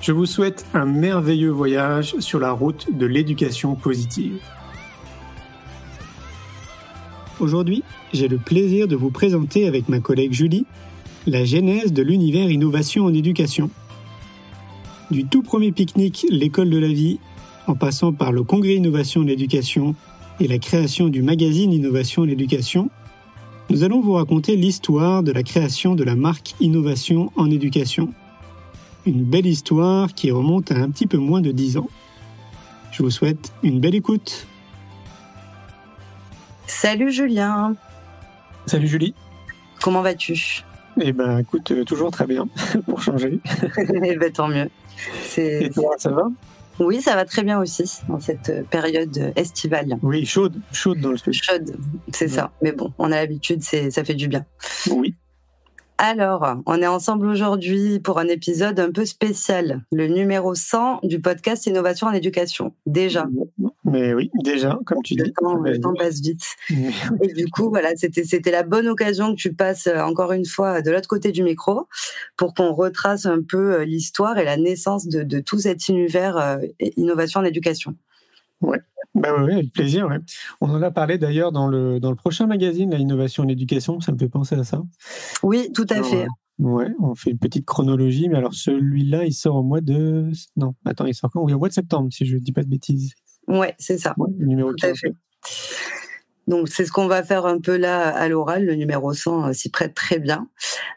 Je vous souhaite un merveilleux voyage sur la route de l'éducation positive. Aujourd'hui, j'ai le plaisir de vous présenter avec ma collègue Julie la genèse de l'univers innovation en éducation. Du tout premier pique-nique L'école de la vie, en passant par le congrès innovation en éducation et la création du magazine Innovation en éducation, nous allons vous raconter l'histoire de la création de la marque Innovation en éducation. Une belle histoire qui remonte à un petit peu moins de 10 ans. Je vous souhaite une belle écoute. Salut Julien. Salut Julie. Comment vas-tu? Eh ben, écoute, euh, toujours très bien, pour changer. eh ben, tant mieux. Et toi, ça va? Oui, ça va très bien aussi, dans cette période estivale. Oui, chaude, chaude dans le sud. Chaude, c'est ça. Mais bon, on a l'habitude, ça fait du bien. Oui. Alors, on est ensemble aujourd'hui pour un épisode un peu spécial, le numéro 100 du podcast Innovation en éducation. Déjà. Mais oui, déjà, comme tu le dis. Temps, le temps passe vite. Et du coup, voilà, c'était c'était la bonne occasion que tu passes euh, encore une fois de l'autre côté du micro pour qu'on retrace un peu euh, l'histoire et la naissance de, de tout cet univers euh, innovation en éducation. Ouais. Bah oui, avec plaisir. Ouais. On en a parlé d'ailleurs dans le, dans le prochain magazine, la innovation en éducation, ça me fait penser à ça. Oui, tout à alors, fait. Ouais, on fait une petite chronologie, mais alors celui-là, il sort au mois de... Non, attends, il sort quand? Oui, au mois de septembre, si je ne dis pas de bêtises. Ouais, c'est ça. Ouais, numéro Tout à 15. fait. Donc, c'est ce qu'on va faire un peu là à l'oral. Le numéro 100 euh, s'y prête très bien.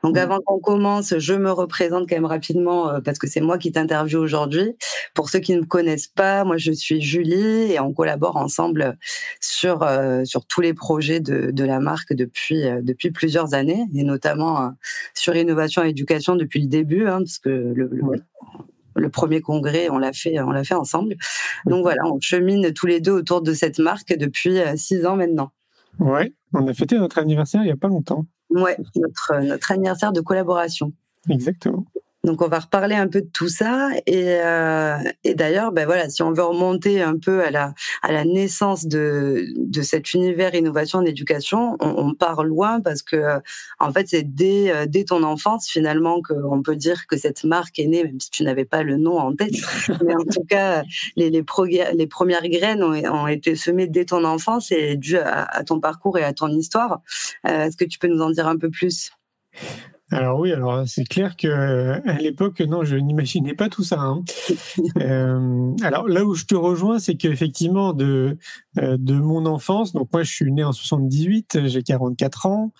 Donc, avant qu'on commence, je me représente quand même rapidement euh, parce que c'est moi qui t'interviewe aujourd'hui. Pour ceux qui ne me connaissent pas, moi, je suis Julie et on collabore ensemble sur, euh, sur tous les projets de, de la marque depuis, euh, depuis plusieurs années et notamment euh, sur innovation et éducation depuis le début, hein, parce que le, le-. Le premier congrès, on l'a fait, on l'a fait ensemble. Donc voilà, on chemine tous les deux autour de cette marque depuis euh, six ans maintenant. Ouais, on a fêté notre anniversaire il n'y a pas longtemps. Ouais, notre, notre anniversaire de collaboration. Exactement. Donc on va reparler un peu de tout ça. Et, euh, et d'ailleurs ben voilà si on veut remonter un peu à la à la naissance de de cet univers innovation en éducation on, on part loin parce que en fait c'est dès euh, dès ton enfance finalement qu'on peut dire que cette marque est née même si tu n'avais pas le nom en tête. Mais en tout cas les les, premières graines ont, ont été semées dès ton enfance et dû à, à ton parcours et à ton histoire. Euh, est-ce que tu peux nous en dire un peu plus? Alors oui, alors c'est clair que à l'époque, non, je n'imaginais pas tout ça. hein. Euh, alors là où je te rejoins, c'est qu'effectivement de euh, de mon enfance, donc moi je suis né en 78, j'ai 44 ans,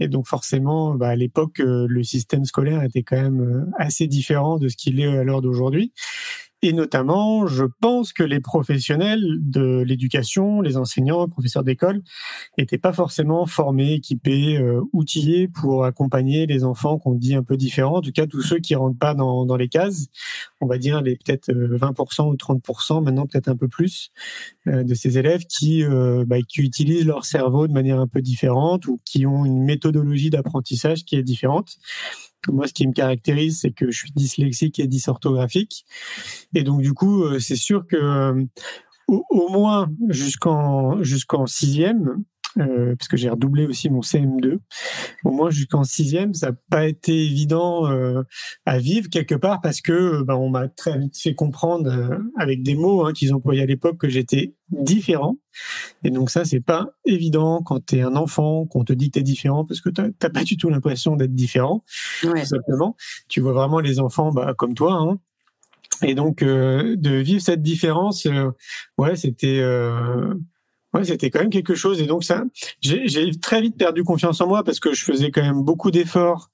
et donc forcément, bah, à l'époque, euh, le système scolaire était quand même assez différent de ce qu'il est à l'heure d'aujourd'hui. Et notamment, je pense que les professionnels de l'éducation, les enseignants, les professeurs d'école, n'étaient pas forcément formés, équipés, euh, outillés pour accompagner les enfants qu'on dit un peu différents. En tout cas, tous ceux qui rentrent pas dans, dans les cases, on va dire les peut-être euh, 20% ou 30%, maintenant peut-être un peu plus, euh, de ces élèves qui, euh, bah, qui utilisent leur cerveau de manière un peu différente ou qui ont une méthodologie d'apprentissage qui est différente. Moi, ce qui me caractérise, c'est que je suis dyslexique et dysorthographique. Et donc, du coup, euh, c'est sûr que euh, au, moins jusqu'en sixième, euh, parce que j'ai redoublé aussi mon CM2. Au moins jusqu'en sixième, ça n'a pas été évident euh, à vivre quelque part parce que ben, on m'a très vite fait comprendre euh, avec des mots hein, qu'ils employaient à l'époque que j'étais différent. Et donc ça, c'est pas évident quand tu es un enfant, qu'on te dit que tu es différent parce que t'as t'as pas du tout l'impression d'être différent, Ouais. tout simplement. Tu vois vraiment les enfants bah, comme toi. Hein, Et donc de vivre cette différence, ouais, c'était Ouais, c'était quand même quelque chose. Et donc ça, j'ai très vite perdu confiance en moi parce que je faisais quand même beaucoup d'efforts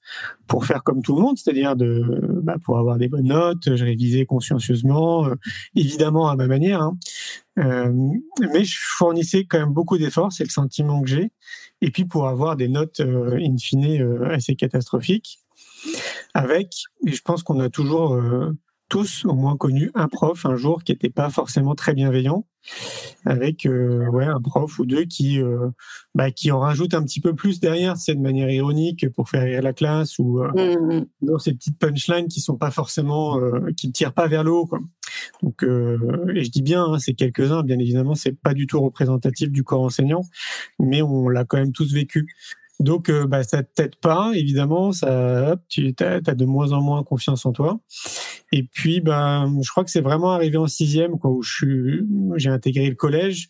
pour faire comme tout le monde, c'est-à-dire de, bah, pour avoir des bonnes notes. Je révisais consciencieusement, euh, évidemment à ma manière. Hein. Euh, mais je fournissais quand même beaucoup d'efforts, c'est le sentiment que j'ai. Et puis pour avoir des notes euh, in fine euh, assez catastrophiques, avec, et je pense qu'on a toujours tous au moins connu un prof un jour qui n'était pas forcément très bienveillant, avec euh, ouais un prof ou deux qui euh, bah, qui en rajoute un petit peu plus derrière, c'est de manière ironique pour faire rire la classe ou euh, mmh, mmh. dans ces petites punchlines qui sont pas forcément qui tirent pas vers le haut quoi. Donc et je dis bien, hein, c'est quelques uns, bien évidemment, c'est pas du tout représentatif du corps enseignant, mais on l'a quand même tous vécu. Donc, euh, bah, ça t'aide pas, évidemment. Ça, hop, tu as, de moins en moins confiance en toi. Et puis, bah, je crois que c'est vraiment arrivé en sixième, quoi, où j'ai intégré le collège,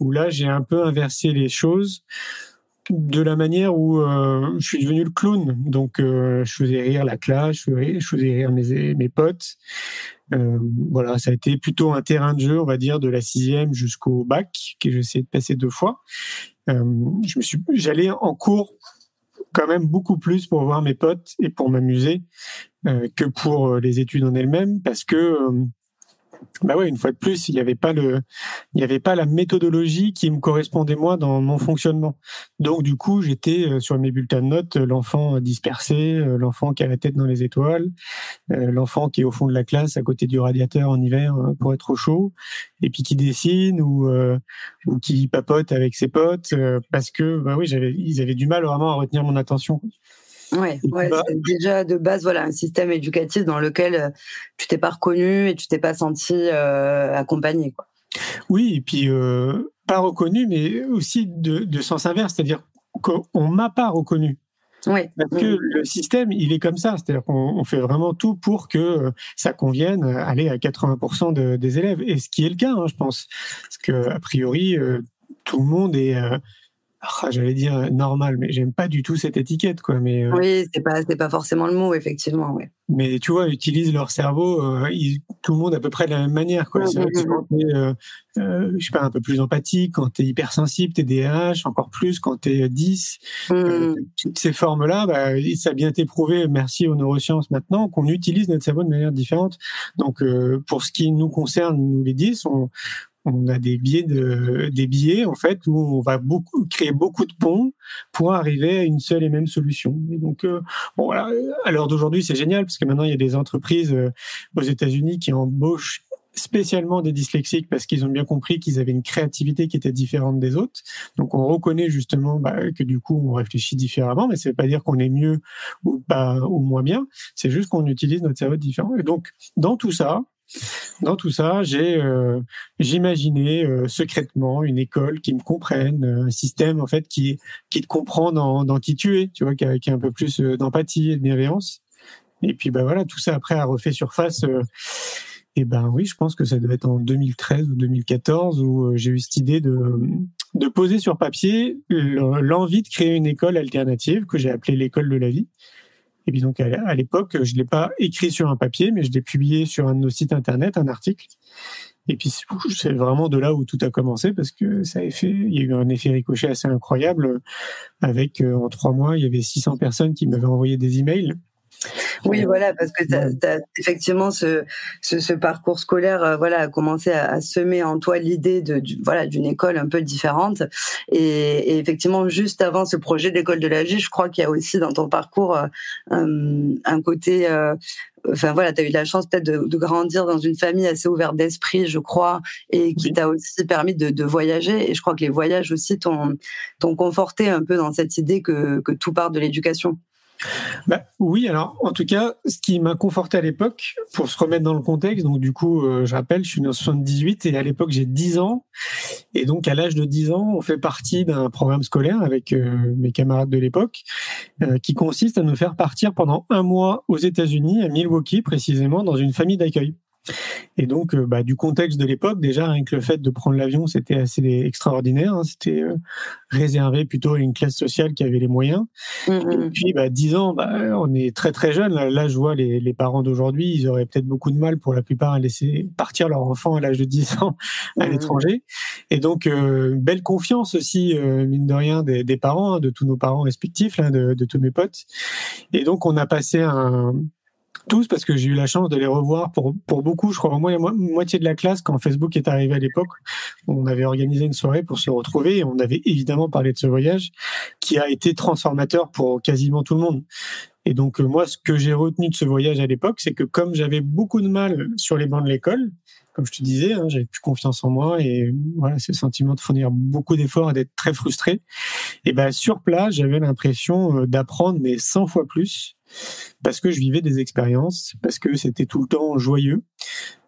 où là, j'ai un peu inversé les choses de la manière où euh, je suis devenu le clown. Donc, euh, je faisais rire la classe, je faisais, rire mes, mes potes. Euh, voilà, ça a été plutôt un terrain de jeu, on va dire, de la sixième jusqu'au bac, que j'ai essayé de passer deux fois. Euh, je me suis, j'allais en cours quand même beaucoup plus pour voir mes potes et pour m'amuser euh, que pour les études en elles-mêmes, parce que bah ouais, une fois de plus, il n'y avait pas le, il y avait pas la méthodologie qui me correspondait moi dans mon fonctionnement. Donc du coup, j'étais euh, sur mes bulletins de notes euh, l'enfant dispersé, euh, l'enfant qui a la tête dans les étoiles, l'enfant qui est au fond de la classe à côté du radiateur en hiver pour être au chaud, et puis qui dessine ou ou qui papote avec ses potes parce que bah oui, j'avais, ils avaient du mal vraiment à retenir mon attention. Ouais, ouais déjà de base voilà un système éducatif dans lequel euh, tu t'es pas reconnu et tu t'es pas senti euh, accompagné quoi. Oui, et puis euh, pas reconnu, mais aussi de, de sens inverse, c'est-à-dire qu'on m'a pas reconnu. Oui. Parce que le système, il est comme ça, c'est-à-dire qu'on fait vraiment tout pour que ça convienne aller à 80% des élèves, et ce qui est le cas, hein, je pense, parce que a priori tout le monde est ah, j'allais dire euh, normal, mais j'aime pas du tout cette étiquette, quoi. Mais euh, oui, c'est pas c'est pas forcément le mot, effectivement, ouais. Mais tu vois, ils utilisent leur cerveau, euh, tout le monde à peu près de la même manière, quoi. Mmh, mmh, quand mmh. je sais pas, un peu plus empathique, quand t'es hypersensible, t'es DH, encore plus quand t'es 10. toutes ces formes-là, bah, ça a bien été prouvé, merci aux neurosciences maintenant, qu'on utilise notre cerveau de manière différente. Donc, pour ce qui nous concerne, nous les 10, on, on a des biais de des biais en fait où on va beaucoup créer beaucoup de ponts pour arriver à une seule et même solution. Et donc euh, bon voilà, à l'heure d'aujourd'hui c'est génial parce que maintenant il y a des entreprises euh, aux États-Unis qui embauchent spécialement des dyslexiques parce qu'ils ont bien compris qu'ils avaient une créativité qui était différente des autres. Donc on reconnaît justement bah, que du coup on réfléchit différemment, mais ça veut pas dire qu'on est mieux ou pas ou moins bien. C'est juste qu'on utilise notre cerveau différent. Et donc dans tout ça, dans tout ça, j'ai euh, euh, secrètement une école qui me comprenne, euh, un système en fait qui qui te comprend dans, dans qui tu es, tu vois, qui a, un peu plus d'empathie et de bienveillance. Et puis bah voilà, tout ça après a refait surface. et ben oui, je pense que ça devait être en 2013 ou 2014 où j'ai eu cette idée de de poser sur papier l'envie de créer une école alternative que j'ai appelée l'école de la vie et puis donc à l'époque, je l'ai pas écrit sur un papier, mais je l'ai publié sur un de nos sites internet, un article. Et puis c'est vraiment de là où tout a commencé parce que ça a fait, il y a eu un effet ricochet assez incroyable. Avec euh, en trois mois, il y avait 600 personnes qui m'avaient envoyé des emails oui, voilà, parce que tu as, effectivement ce, ce, parcours scolaire, euh, voilà, a commencé à, semer en toi l'idée de, voilà d'une école un peu différente. Et, effectivement, juste avant ce projet d'école de la vie, je crois qu'il y a aussi dans ton parcours euh, un, côté euh, enfin voilà, tu as eu la chance peut-être de, grandir dans une famille assez ouverte d'esprit, je crois, et qui t'a aussi permis de, voyager. Et je crois que les voyages aussi t'ont conforté un peu dans cette idée que, que tout part de l'éducation. Bah, oui, alors en tout cas, ce qui m'a conforté à l'époque, pour se remettre dans le contexte, donc du coup, euh, je rappelle, je suis né en 78 et à l'époque j'ai 10 ans. Et donc à l'âge de 10 ans, on fait partie d'un programme scolaire avec euh, mes camarades de l'époque euh, qui consiste à nous faire partir pendant un mois aux États-Unis, à Milwaukee précisément, dans une famille d'accueil. Et donc, euh, bah, du contexte de l'époque, déjà, que le fait de prendre l'avion, c'était assez extraordinaire. Hein. C'était euh, réservé plutôt à une classe sociale qui avait les moyens. Mmh, mmh. Et puis, bah, 10 ans, bah, on est très très jeune. Là, je vois les, les parents d'aujourd'hui, ils auraient peut-être beaucoup de mal pour la plupart à laisser partir leur enfant à l'âge de 10 ans à mmh, l'étranger. Et donc, euh, belle confiance aussi, mine de rien, des, des parents, hein, de tous nos parents respectifs, là, de, de tous mes potes. Et donc, on a passé un tous parce que j'ai eu la chance de les revoir pour, pour beaucoup, je crois au moins la moitié de la classe quand Facebook est arrivé à l'époque. On avait organisé une soirée pour se retrouver et on avait évidemment parlé de ce voyage qui a été transformateur pour quasiment tout le monde. Et donc euh, moi, ce que j'ai retenu de ce voyage à l'époque, c'est que comme j'avais beaucoup de mal sur les bancs de l'école, comme je te disais, hein, j'avais plus confiance en moi et voilà, ce sentiment de fournir beaucoup d'efforts et d'être très frustré. Et ben sur place, j'avais l'impression euh, d'apprendre mais 100 fois plus parce que je vivais des expériences, parce que c'était tout le temps joyeux,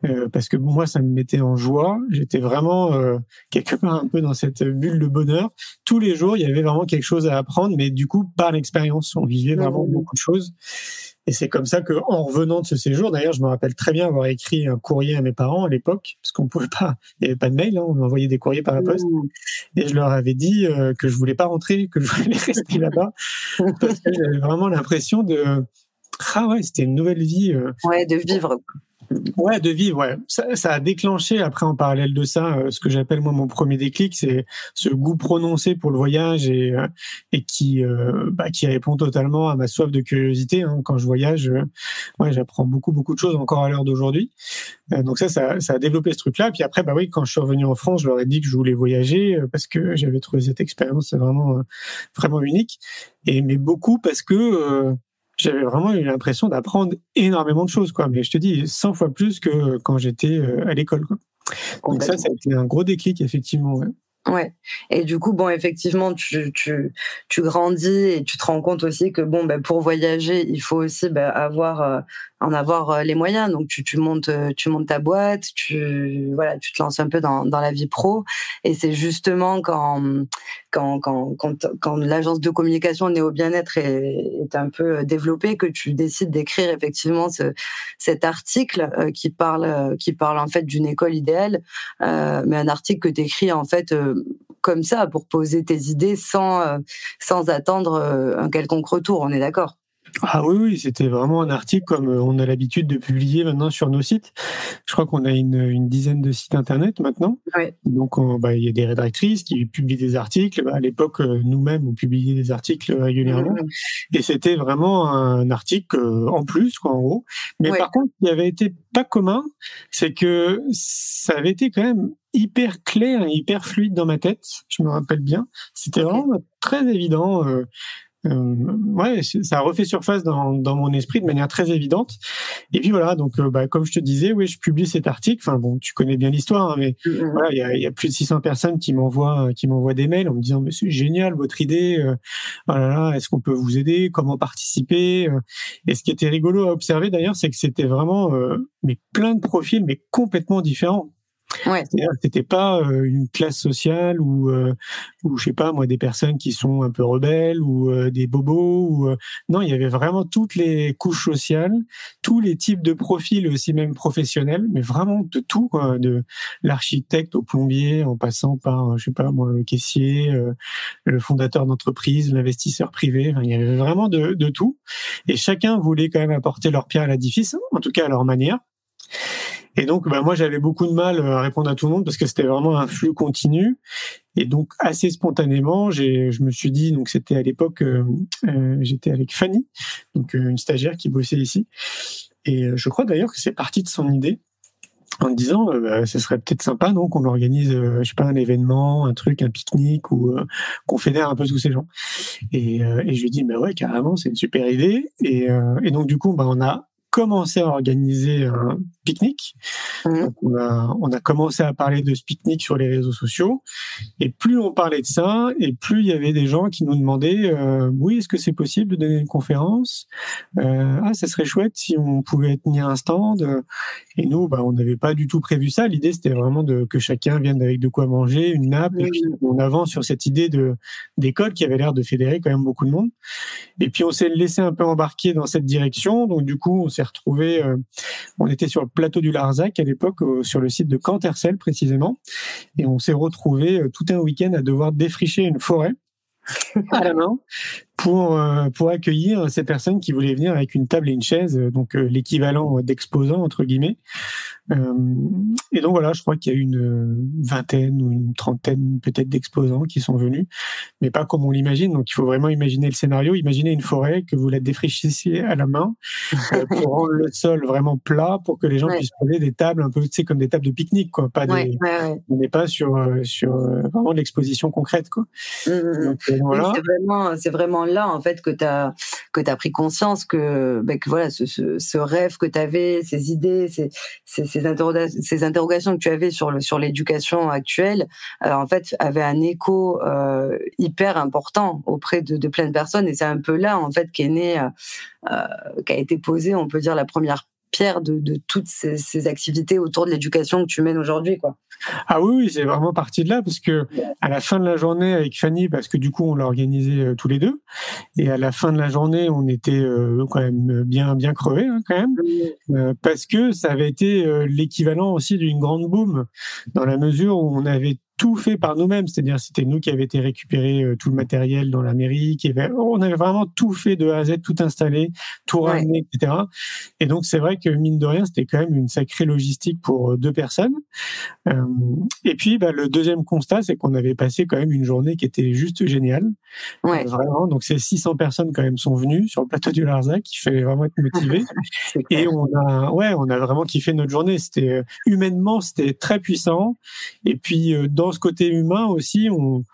euh, parce que moi ça me mettait en joie. J'étais vraiment euh, quelque part un peu dans cette bulle de bonheur. Tous les jours, il y avait vraiment quelque chose à apprendre, mais du coup par l'expérience, on vivait vraiment beaucoup de choses. Et c'est comme ça que, en revenant de ce séjour, d'ailleurs, je me rappelle très bien avoir écrit un courrier à mes parents à l'époque, parce qu'on pouvait pas, il n'y avait pas de mail, hein, on envoyait des courriers par la poste, mmh. et je leur avais dit euh, que je voulais pas rentrer, que je voulais rester là-bas, parce que j'avais vraiment l'impression de, ah ouais, c'était une nouvelle vie. Euh, ouais, de vivre. Ouais, de vivre. Ouais, ça, ça, a déclenché après en parallèle de ça euh, ce que j'appelle moi mon premier déclic, c'est ce goût prononcé pour le voyage et euh, et qui euh, bah, qui répond totalement à ma soif de curiosité. Hein. Quand je voyage, ouais, j'apprends beaucoup beaucoup de choses encore à l'heure d'aujourd'hui. donc ça, ça, ça a développé ce truc-là. Puis après, bah oui, quand je suis revenu en France, je leur ai dit que je voulais voyager parce que j'avais trouvé cette expérience vraiment vraiment unique. Et mais beaucoup parce que j'avais vraiment eu l'impression d'apprendre énormément de choses, quoi. Mais je te dis, 100 fois plus que quand j'étais euh, à l'école, quoi. Donc ça, ça a été un gros déclic, effectivement. Ouais. Ouais. Et du coup, bon, effectivement, tu, tu, tu grandis et tu te rends compte aussi que bon, ben, pour voyager, il faut aussi ben, avoir euh, en avoir euh, les moyens. Donc tu, tu montes euh, tu montes ta boîte, tu voilà, tu te lances un peu dans, dans la vie pro. Et c'est justement quand quand quand quand, quand l'agence de communication Néo Bien-être est, est, un peu développée que tu décides d'écrire effectivement ce, cet article qui parle qui parle en fait d'une école idéale, euh, mais un article que tu écris en fait comme ça pour poser tes idées sans sans attendre un quelconque retour. On est d'accord? Ah oui, oui, c'était vraiment un article comme euh, on a l'habitude de publier maintenant sur nos sites. Je crois qu'on a une, une, dizaine de sites internet maintenant. Donc, bah, il y a des rédactrices qui publient des articles. Bah, à l'époque, euh, nous-mêmes, on publiait des articles régulièrement. Et c'était vraiment un article euh, en plus, quoi, en gros. Mais par contre, il avait été pas commun, c'est que ça avait été quand même hyper clair et hyper fluide dans ma tête. Je me rappelle bien. C'était vraiment très évident. Euh, ouais, ça a refait surface dans, dans mon esprit de manière très évidente. Et puis voilà, donc euh, bah, comme je te disais, oui, je publie cet article. Enfin bon, tu connais bien l'histoire, hein, mais mm, mm. voilà, il y a, y a, plus de 600 personnes qui m'envoient qui m'envoient des mails en me disant mais c'est génial votre idée. Euh, voilà, est-ce qu'on peut vous aider Comment participer Et ce qui était rigolo à observer d'ailleurs, c'est que c'était vraiment mais plein de profils, mais complètement différents. Ouais. C'était pas euh, une classe sociale ou, euh, ou je sais pas moi des personnes qui sont un peu rebelles ou euh, des bobos ou non il y avait vraiment toutes les couches sociales, tous les types de profils aussi même professionnels, mais vraiment de tout quoi, de l'architecte au plombier en passant par je sais pas moi le caissier, le fondateur d'entreprise, l'investisseur privé, il y avait vraiment de, de tout et chacun voulait quand même apporter leur pierre à l'édifice, en tout cas à leur manière. Et donc, bah, moi, j'avais beaucoup de mal euh, à répondre à tout le monde parce que c'était vraiment un flux continu. Et donc, assez spontanément, je me suis dit, donc c'était à l'époque, euh, euh j'étais avec Fanny, donc euh, une stagiaire qui bossait ici. Et je crois d'ailleurs que c'est parti de son idée en disant, bah, ce serait peut-être sympa, donc on organise, je sais pas, un événement, un truc, un pique-nique ou qu'on fédère un peu tous ces gens. Et, je lui dis, mais ouais, carrément, c'est une super idée. Et, et donc du coup, bah, on a commencé à organiser un pique-nique. Mmh. On, a, on a commencé à parler de ce pique-nique sur les réseaux sociaux. Et plus on parlait de ça, et plus il y avait des gens qui nous demandaient euh, oui, est-ce que c'est possible de donner une conférence? Euh, Ah, ça serait chouette si on pouvait tenir un stand. Et nous, bah, on n'avait pas du tout prévu ça. L'idée, c'était vraiment de que chacun vienne avec de quoi manger, une nappe, et puis on avance sur cette idée de d'école qui avait l'air de fédérer quand même beaucoup de monde. Et puis on s'est laissé un peu embarquer dans cette direction. Donc du coup, on s'est retrouvé, on était sur le plateau du Larzac à l'époque, sur le site de Cantercel précisément, et on s'est retrouvé tout un week-end à devoir défricher une forêt. À la main pour euh, pour accueillir ces personnes qui voulaient venir avec une table et une chaise, euh, donc euh, l'équivalent d'exposants entre guillemets. et donc voilà, je crois qu'il y a une vingtaine ou une trentaine peut-être d'exposants qui sont venus, mais pas comme on l'imagine. Donc il faut vraiment imaginer le scénario, imaginer une forêt que vous la défrichissiez à la main pour rendre le sol vraiment plat pour que les gens puissent poser des tables un peu, tu sais, comme des tables de pique-nique quoi, pas des, on n'est pas sur sur vraiment l'exposition concrète quoi. Mmh, mmh, mmh. c'est vraiment c'est vraiment là en fait que tu as que tu pris conscience que, ben, que voilà ce, ce, rêve que tu avais, ces idées, ces, ces, ces, interrogations, ces interrogations que tu avais sur le sur l'éducation actuelle, euh, en fait avait un écho euh, hyper important auprès de, de plein de personnes. Et c'est un peu là en fait qu'est né euh qu'a été posée on peut dire la première pierre de, de toutes ces, ces, activités autour de l'éducation que tu mènes aujourd'hui quoi. Ah oui, oui c'est vraiment parti de là parce que à la fin de la journée avec Fanny, parce que du coup on l'a organisé euh, tous les deux, et à la fin de la journée on était euh, quand même bien bien crevés hein, quand même, euh, parce que ça avait été l'équivalent aussi d'une grande boom dans la mesure où on avait tout fait par nous-mêmes, c'est-à-dire c'était nous qui avions été récupérer euh, tout le matériel dans l'Amérique, on avait vraiment tout fait de A à Z, tout installé, tout ramené, etc. Et donc c'est vrai que mine de rien, c'était quand même une sacrée logistique pour euh, deux personnes. Euh, et puis bah, le deuxième constat, c'est qu'on avait passé quand même une journée qui était juste géniale. Ouais. vraiment, donc ces 600 personnes quand même sont venues sur le plateau du Larzac, qui fait vraiment être motivé. et on a, ouais, on a vraiment kiffé notre journée. C'était humainement, c'était très puissant. Et puis dans ce côté humain aussi, on,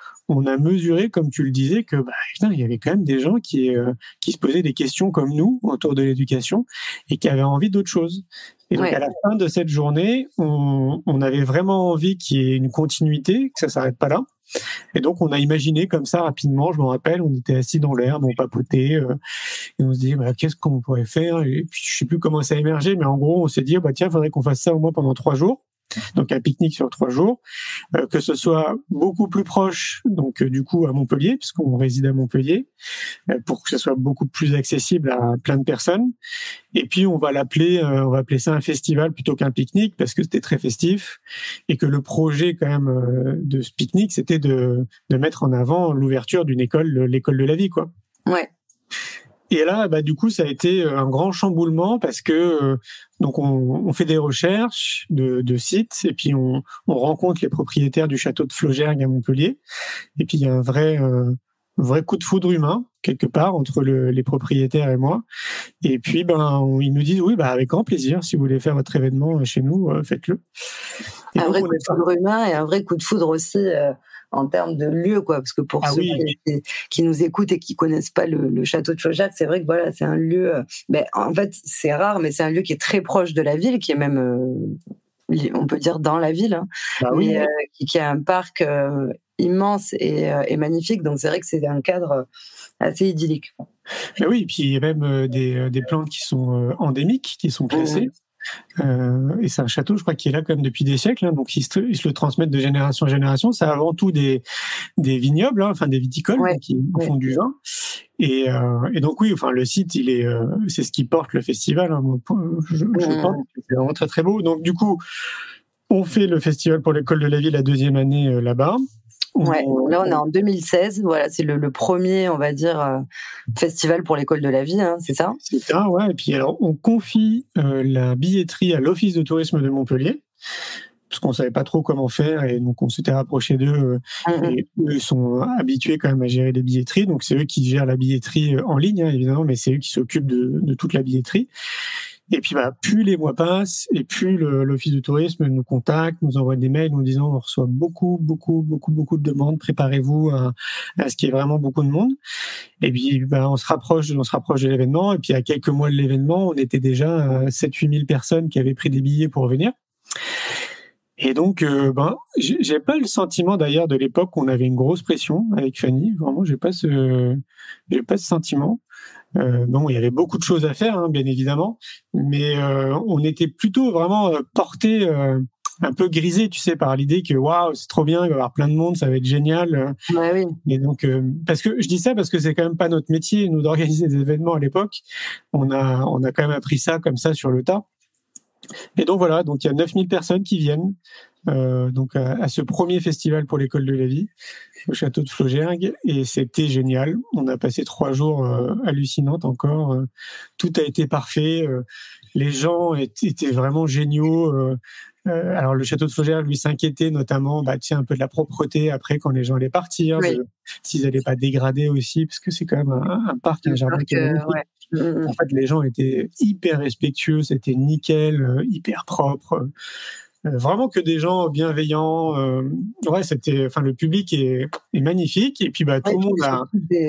a mesuré, comme tu le disais, que bah, il y avait quand même des gens qui, euh, qui se posaient des questions comme nous autour de l'éducation et qui avaient envie d'autre chose. Et donc à la fin de cette journée, on, avait vraiment envie qu'il y ait une continuité, que ça s'arrête pas là. Et donc on a imaginé comme ça rapidement. Je me rappelle, on était assis dans l'herbe, on papotait euh, et on se dit bah, qu'est-ce qu'on pourrait faire? Et puis je sais plus comment ça a émergé, mais en gros on s'est dit bah tiens, faudrait qu'on fasse ça au moins pendant trois jours donc un pique-nique sur trois jours, euh, que ce soit beaucoup plus proche, donc euh, du coup à Montpellier, puisqu'on réside à Montpellier, euh, pour que ce soit beaucoup plus accessible à plein de personnes. Et puis on va l'appeler, on va appeler ça un festival plutôt qu'un pique-nique parce que c'était très festif et que le projet quand même de ce pique-nique, c'était de, de mettre en avant l'ouverture d'une école, l'école de la vie, quoi. Ouais. Et là, bah, du coup, ça a été un grand chamboulement parce que euh, donc on, on, fait des recherches de, de sites et puis on, on, rencontre les propriétaires du château de Flaugergue à Montpellier. Et puis il y a un vrai euh, vrai coup de foudre humain quelque part entre le, les propriétaires et moi. Et puis ben ils nous disent oui bah avec grand plaisir si vous voulez faire votre événement chez nous, euh, faites-le. Un vrai coup de foudre humain et un vrai coup de foudre aussi en termes de lieu, quoi. Parce que pour ah ceux qui, nous écoutent et qui connaissent pas le, château de Chaujac, c'est vrai que voilà, c'est un lieu. Euh, ben, en fait, c'est rare, mais c'est un lieu qui est très proche de la ville, qui est même, euh, on peut dire, dans la ville, hein, bah oui, euh, qui, a un parc immense et, magnifique. Donc c'est vrai que c'est un cadre assez idyllique. Mais oui, et puis il y a même des, des plantes qui sont endémiques, qui sont classées. Mmh. Euh, et c'est un château, je crois, qui est là quand même depuis des siècles. Hein, donc ils se, ils se, le transmettent de génération en génération. C'est avant tout des, des vignobles, hein, enfin des viticoles qui font du vin. Et, euh, et, donc oui, enfin le site, il est, euh, c'est ce qui porte le festival. Hein, je, je pense c'est vraiment très très beau. Donc du coup, on fait le festival pour l'école de la ville la deuxième année là-bas. Ouais, là on est en 2016. Voilà, c'est le, premier, on va dire, euh, festival pour l'école de la vie, hein, c'est ça? C'est ça, ouais. Et puis alors, on confie euh, la billetterie à l'Office de tourisme de Montpellier parce qu'on savait pas trop comment faire et donc on s'était rapproché d'eux euh, mmh, mmh. et eux sont habitués quand même à gérer les billetteries donc c'est eux qui gèrent la billetterie en ligne hein, évidemment mais c'est eux qui s'occupent de, de, toute la billetterie et puis, bah, plus les mois passent et plus l'Office du tourisme nous contacte, nous envoie des mails nous disant on reçoit beaucoup, beaucoup, beaucoup, beaucoup de demandes. Préparez-vous à, ce qu'il y ait vraiment beaucoup de monde. Et puis, bah, on se rapproche, on se rapproche de l'événement. Et puis, à quelques mois de l'événement, on était déjà à 7-8 000 personnes qui avaient pris des billets pour venir. Et donc, euh, ben, j'ai pas le sentiment d'ailleurs de l'époque qu'on avait une grosse pression avec Fanny. Vraiment, j'ai pas ce, j'ai pas ce sentiment. Euh, bon, il y avait beaucoup de choses à faire, hein, bien évidemment, mais euh, on était plutôt vraiment euh, porté un peu grisé, tu sais, par l'idée que waouh, c'est trop bien, il va y avoir plein de monde, ça va être génial. Ouais, oui. Et donc, euh, parce que je dis ça parce que c'est quand même pas notre métier, nous, d'organiser des événements à l'époque. On a, on a quand même appris ça comme ça sur le tas. Et donc voilà, donc il y a 9000 personnes qui viennent euh, donc à, ce premier festival pour l'école de la vie au château de Flaugergue et c'était génial. On a passé trois jours euh, hallucinantes encore. Euh, tout a été parfait. Euh, les gens étaient, vraiment géniaux. alors le château de Flaugergue lui s'inquiétait notamment, bah un peu de la propreté après quand les gens allaient partir, s'ils allaient pas dégrader aussi parce que c'est quand même un, parc, un jardin qui est En fait, les gens étaient hyper respectueux, c'était nickel, hyper propre. Vraiment que des gens bienveillants. Euh, ouais, c'était, enfin, le public est, est, magnifique et puis bah tout le monde a.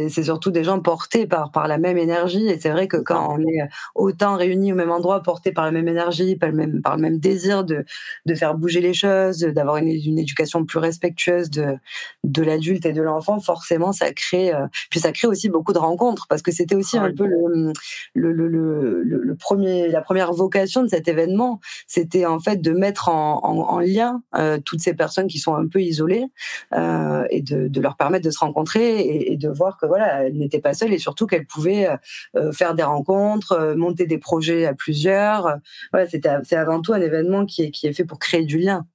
C'est surtout des gens portés par par la même énergie et c'est vrai que quand on est autant réunis au même endroit, portés par la même énergie, par le même par le même désir de de faire bouger les choses, d'avoir une, une éducation plus respectueuse de de l'adulte et de l'enfant, forcément ça crée. Euh, puis ça crée aussi beaucoup de rencontres parce que c'était aussi un peu le le, le premier la première vocation de cet événement, c'était en fait de mettre en en, lien euh, toutes ces personnes qui sont un peu isolées euh, et de, leur permettre de se rencontrer et, de voir que voilà, elles n'étaient pas seules et surtout qu'elles pouvaient euh, faire des rencontres, monter des projets à plusieurs. Voilà, c'est avant tout un événement qui est fait pour créer du lien.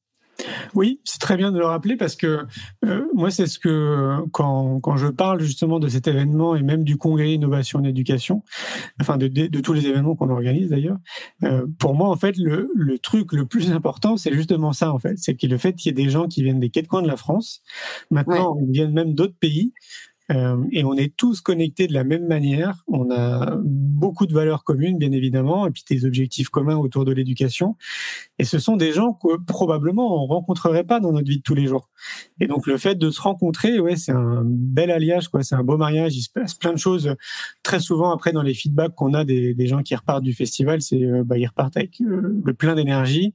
Oui, c'est très bien de le rappeler parce que euh, moi, c'est ce que quand, quand je parle justement de cet événement et même du congrès innovation et éducation, enfin de, de, tous les événements qu'on organise d'ailleurs, euh, pour moi, en fait, le, le truc le plus important, c'est justement ça, en fait, c'est que le fait qu'il y ait des gens qui viennent des quatre coins de la France, maintenant, ils viennent même d'autres pays, euh, et on est tous connectés de la même manière. On a beaucoup de valeurs communes, bien évidemment, et puis des objectifs communs autour de l'éducation. Et ce sont des gens que probablement on rencontrerait pas dans notre vie de tous les jours. Et donc le fait de se rencontrer, ouais, c'est un bel alliage, quoi. C'est un beau mariage. Il se passe plein de choses. Très souvent après dans les feedbacks qu'on a des, gens qui repartent du festival, c'est euh, bah, ils repartent avec euh, le plein d'énergie.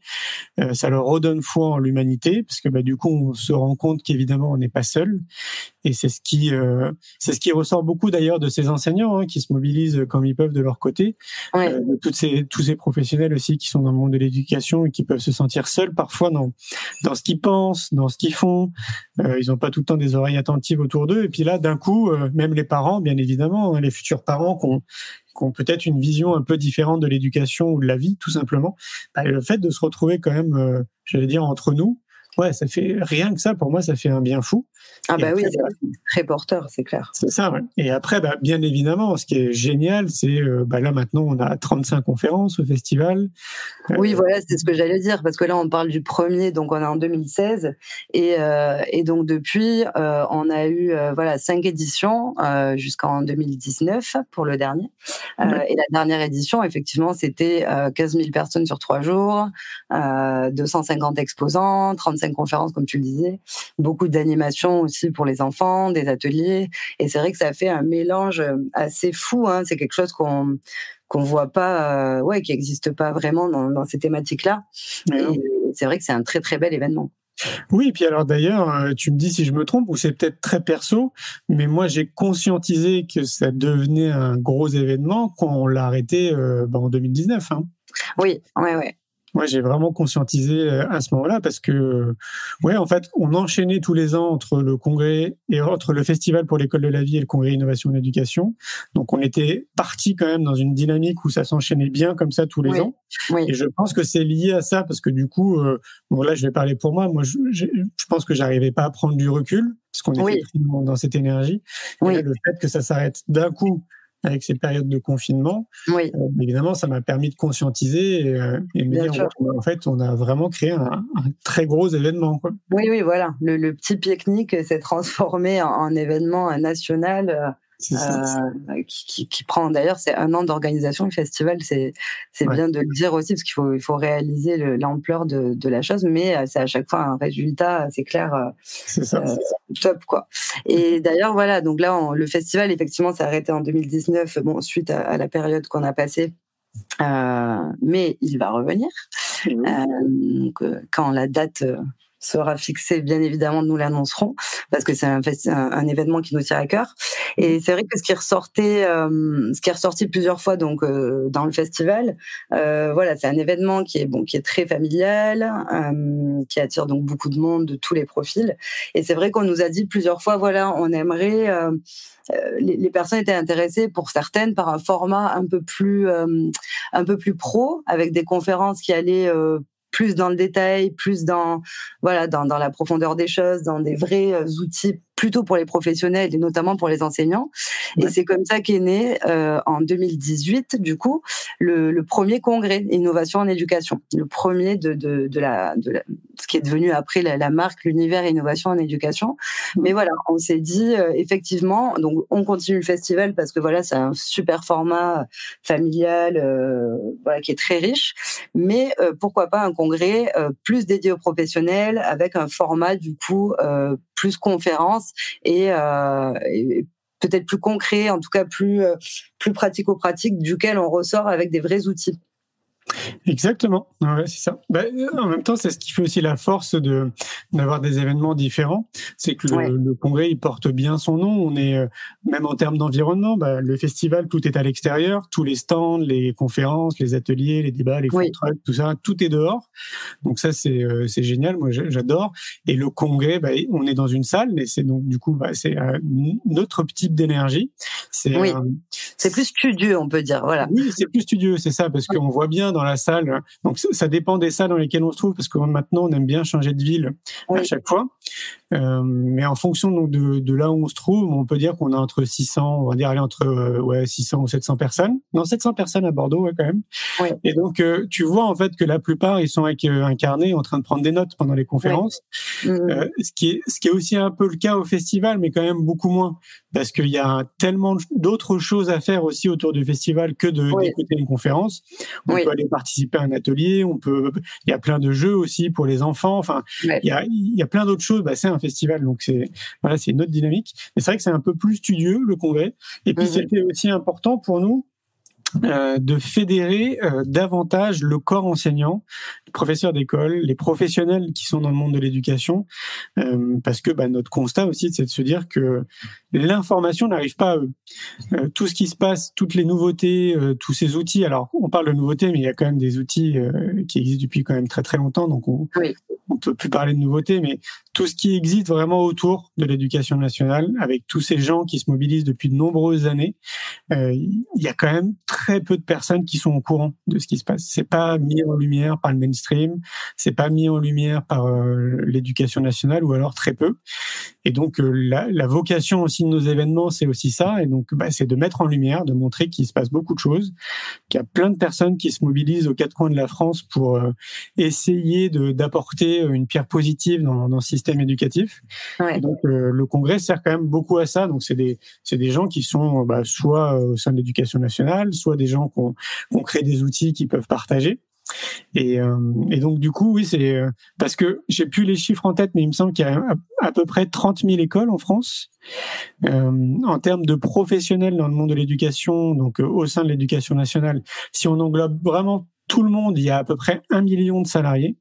Euh, ça leur redonne foi en l'humanité parce que bah, du coup on se rend compte qu'évidemment on n'est pas seul. Et c'est ce qui c'est ce qui ressort beaucoup d'ailleurs de ces enseignants hein, qui se mobilisent comme ils peuvent de leur côté, de toutes ces tous ces professionnels aussi qui sont dans le monde de l'éducation qui peuvent se sentir seuls parfois dans dans ce qu'ils pensent, dans ce qu'ils font. Euh, ils n'ont pas tout le temps des oreilles attentives autour d'eux. Et puis là, d'un coup, euh, même les parents, bien évidemment, hein, les futurs parents qui ont, ont peut-être une vision un peu différente de l'éducation ou de la vie, tout simplement. Bah, le fait de se retrouver quand même, euh, j'allais dire, entre nous, ouais, ça fait rien que ça pour moi, ça fait un bien fou. Ah bah oui, c'est très porteur, c'est clair. C'est ça. Ouais. Et après, bah, bien évidemment, ce qui est génial, c'est euh, bah, là maintenant on a 35 conférences au festival. Euh, oui, voilà, c'est ce que j'allais dire parce que là on parle du premier, donc on est en 2016 et, euh, et donc depuis euh, on a eu voilà cinq éditions jusqu'en 2019 pour le dernier. Et la dernière édition, effectivement, c'était 15 000 personnes sur trois jours, 250 exposants, 35 conférences comme tu le disais, beaucoup d'animations aussi pour les enfants, des ateliers. Et c'est vrai que ça fait un mélange assez fou. Hein. C'est quelque chose qu'on qu'on voit pas, euh, ouais, qui n'existe pas vraiment dans, dans ces thématiques-là. C'est vrai que c'est un très très bel événement. Oui, et puis alors d'ailleurs, euh, tu me dis si je me trompe, ou c'est peut-être très perso, mais moi j'ai conscientisé que ça devenait un gros événement quand on l'a arrêté euh, bah, en 2019. Hein. Oui, ouais, ouais. Moi, j'ai vraiment conscientisé euh, à ce moment-là parce que, ouais, en fait, on enchaînait tous les ans entre le congrès et entre le festival pour l'école de la vie et le congrès innovation et éducation. Donc, on était parti quand même dans une dynamique où ça s'enchaînait bien comme ça tous les ans. Et je pense que c'est lié à ça parce que du coup, euh, bon là, je vais parler pour moi. Moi, je, je, pense que j'arrivais pas à prendre du recul parce qu'on était dans, dans cette énergie. Et le fait que ça s'arrête d'un coup avec ces périodes de confinement. Oui. Euh, évidemment, ça m'a permis de conscientiser et, euh, et me dire, en fait, on a vraiment créé un, très gros événement. Quoi. Oui, oui, voilà. Le, petit pique-nique s'est transformé en, événement national. Euh, euh, qui, qui, prend d'ailleurs c'est un an d'organisation du festival. C'est c'est bien de le dire aussi parce qu'il faut il faut réaliser l'ampleur de, de la chose mais euh, c'est à chaque fois un résultat c'est clair euh, top quoi. Et d'ailleurs voilà donc là le festival effectivement s'est arrêté en 2019 bon suite à, la période qu'on a passée mais il va revenir. Donc, quand la date sera fixé, bien évidemment, nous l'annoncerons parce que c'est un, un, événement qui nous tient à cœur. Et c'est vrai que ce qui ressortait, ce qui est ressorti plusieurs fois donc dans le festival, voilà, c'est un événement qui est bon, qui est très familial, qui attire donc beaucoup de monde de tous les profils. Et c'est vrai qu'on nous a dit plusieurs fois, voilà, on aimerait les, les, personnes étaient intéressées pour certaines par un format un peu plus un peu plus pro avec des conférences qui allaient plus dans le détail, plus dans voilà dans, la profondeur des choses, dans des vrais outils plutôt pour les professionnels et notamment pour les enseignants. Et c'est comme ça qu'est né euh, en 2018, du coup, le, le, premier congrès innovation en éducation, le premier de, de, de, la, de la, ce qui est devenu après la, la marque l'univers innovation en éducation. Mais voilà, on s'est dit euh, effectivement, donc on continue le festival parce que voilà, c'est un super format familial, euh, voilà, qui est très riche. Mais euh, pourquoi pas un congrès euh, plus dédié aux professionnels avec un format du coup plus conférence euh, et, peut-être plus concret, en tout cas plus, euh, plus pratico-pratique, duquel on ressort avec des vrais outils. Exactement, ouais, c'est ça. Bah, en même temps, c'est ce qui fait aussi la force de d'avoir des événements différents. C'est que le, congrès, il porte bien son nom. On est euh, même en termes d'environnement, bah, le festival, tout est à l'extérieur, tous les stands, les conférences, les ateliers, les débats, les food trucks, tout ça, tout est dehors. Donc ça, c'est euh, c'est génial. Moi, j'adore. Et le congrès, bah, on est dans une salle, mais c'est donc du coup, c'est un autre type d'énergie. C'est oui. c'est plus studieux, on peut dire. Voilà. Oui, c'est plus studieux, c'est ça, parce qu'on voit bien dans la salle. Donc ça dépend des salles dans lesquelles on se trouve, parce que maintenant on aime bien changer de ville à chaque fois. Euh, mais en fonction donc, de, de, là où on se trouve, on peut dire qu'on a entre 600, on va dire aller entre euh, ouais 600 ou 700 personnes. Non, 700 personnes à Bordeaux, ouais, quand même. Et donc euh, tu vois en fait que la plupart ils sont avec un carnet en train de prendre des notes pendant les conférences. Mmh. ce qui est ce qui est aussi un peu le cas au festival, mais quand même beaucoup moins parce qu'il y a tellement d'autres choses à faire aussi autour du festival que de d'écouter une conférence. On peut aller participer à un atelier, on peut, il y a plein de jeux aussi pour les enfants. Enfin, il y a il y a plein d'autres choses. Bah, c'est un festival, donc c'est voilà, c'est une autre dynamique. Mais c'est vrai que c'est un peu plus studieux le congrès. Et puis mhm. c'était aussi important pour nous euh, de fédérer euh, davantage le corps enseignant, les professeurs d'école, les professionnels qui sont dans le monde de l'éducation, euh, parce que bah, notre constat aussi, c'est de se dire que l'information n'arrive pas à eux. tout ce qui se passe, toutes les nouveautés, tous ces outils. Alors, on parle de nouveautés, mais il y a quand même des outils qui existent depuis quand même très très longtemps, donc on, oui on peut plus parler de nouveautés, mais tout ce qui existe vraiment autour de l'éducation nationale, avec tous ces gens qui se mobilisent depuis de nombreuses années, euh, il y a quand même très peu de personnes qui sont au courant de ce qui se passe. C'est pas mis en lumière par le mainstream, c'est pas mis en lumière par euh, l'éducation nationale, ou alors très peu. Et donc euh, la, vocation aussi de nos événements, c'est aussi ça, et donc bah, c'est de mettre en lumière, de montrer qu'il se passe beaucoup de choses, qu'il y a plein de personnes qui se mobilisent aux quatre coins de la France pour essayer d'apporter une pierre positive dans, dans le système éducatif. Ouais. donc euh, le congrès sert quand même beaucoup à ça. Donc c'est des c'est des gens qui sont bah, soit au sein de l'éducation nationale, soit des gens qui ont, créé des outils qu'ils peuvent partager. Et, euh, et, donc du coup, oui, c'est euh, parce que j'ai plus les chiffres en tête, mais il me semble qu'il y a à, peu près 30 000 écoles en France. Euh, en termes de professionnels dans le monde de l'éducation, donc euh, au sein de l'éducation nationale, si on englobe vraiment tout le monde, il y a à peu près un million de salariés.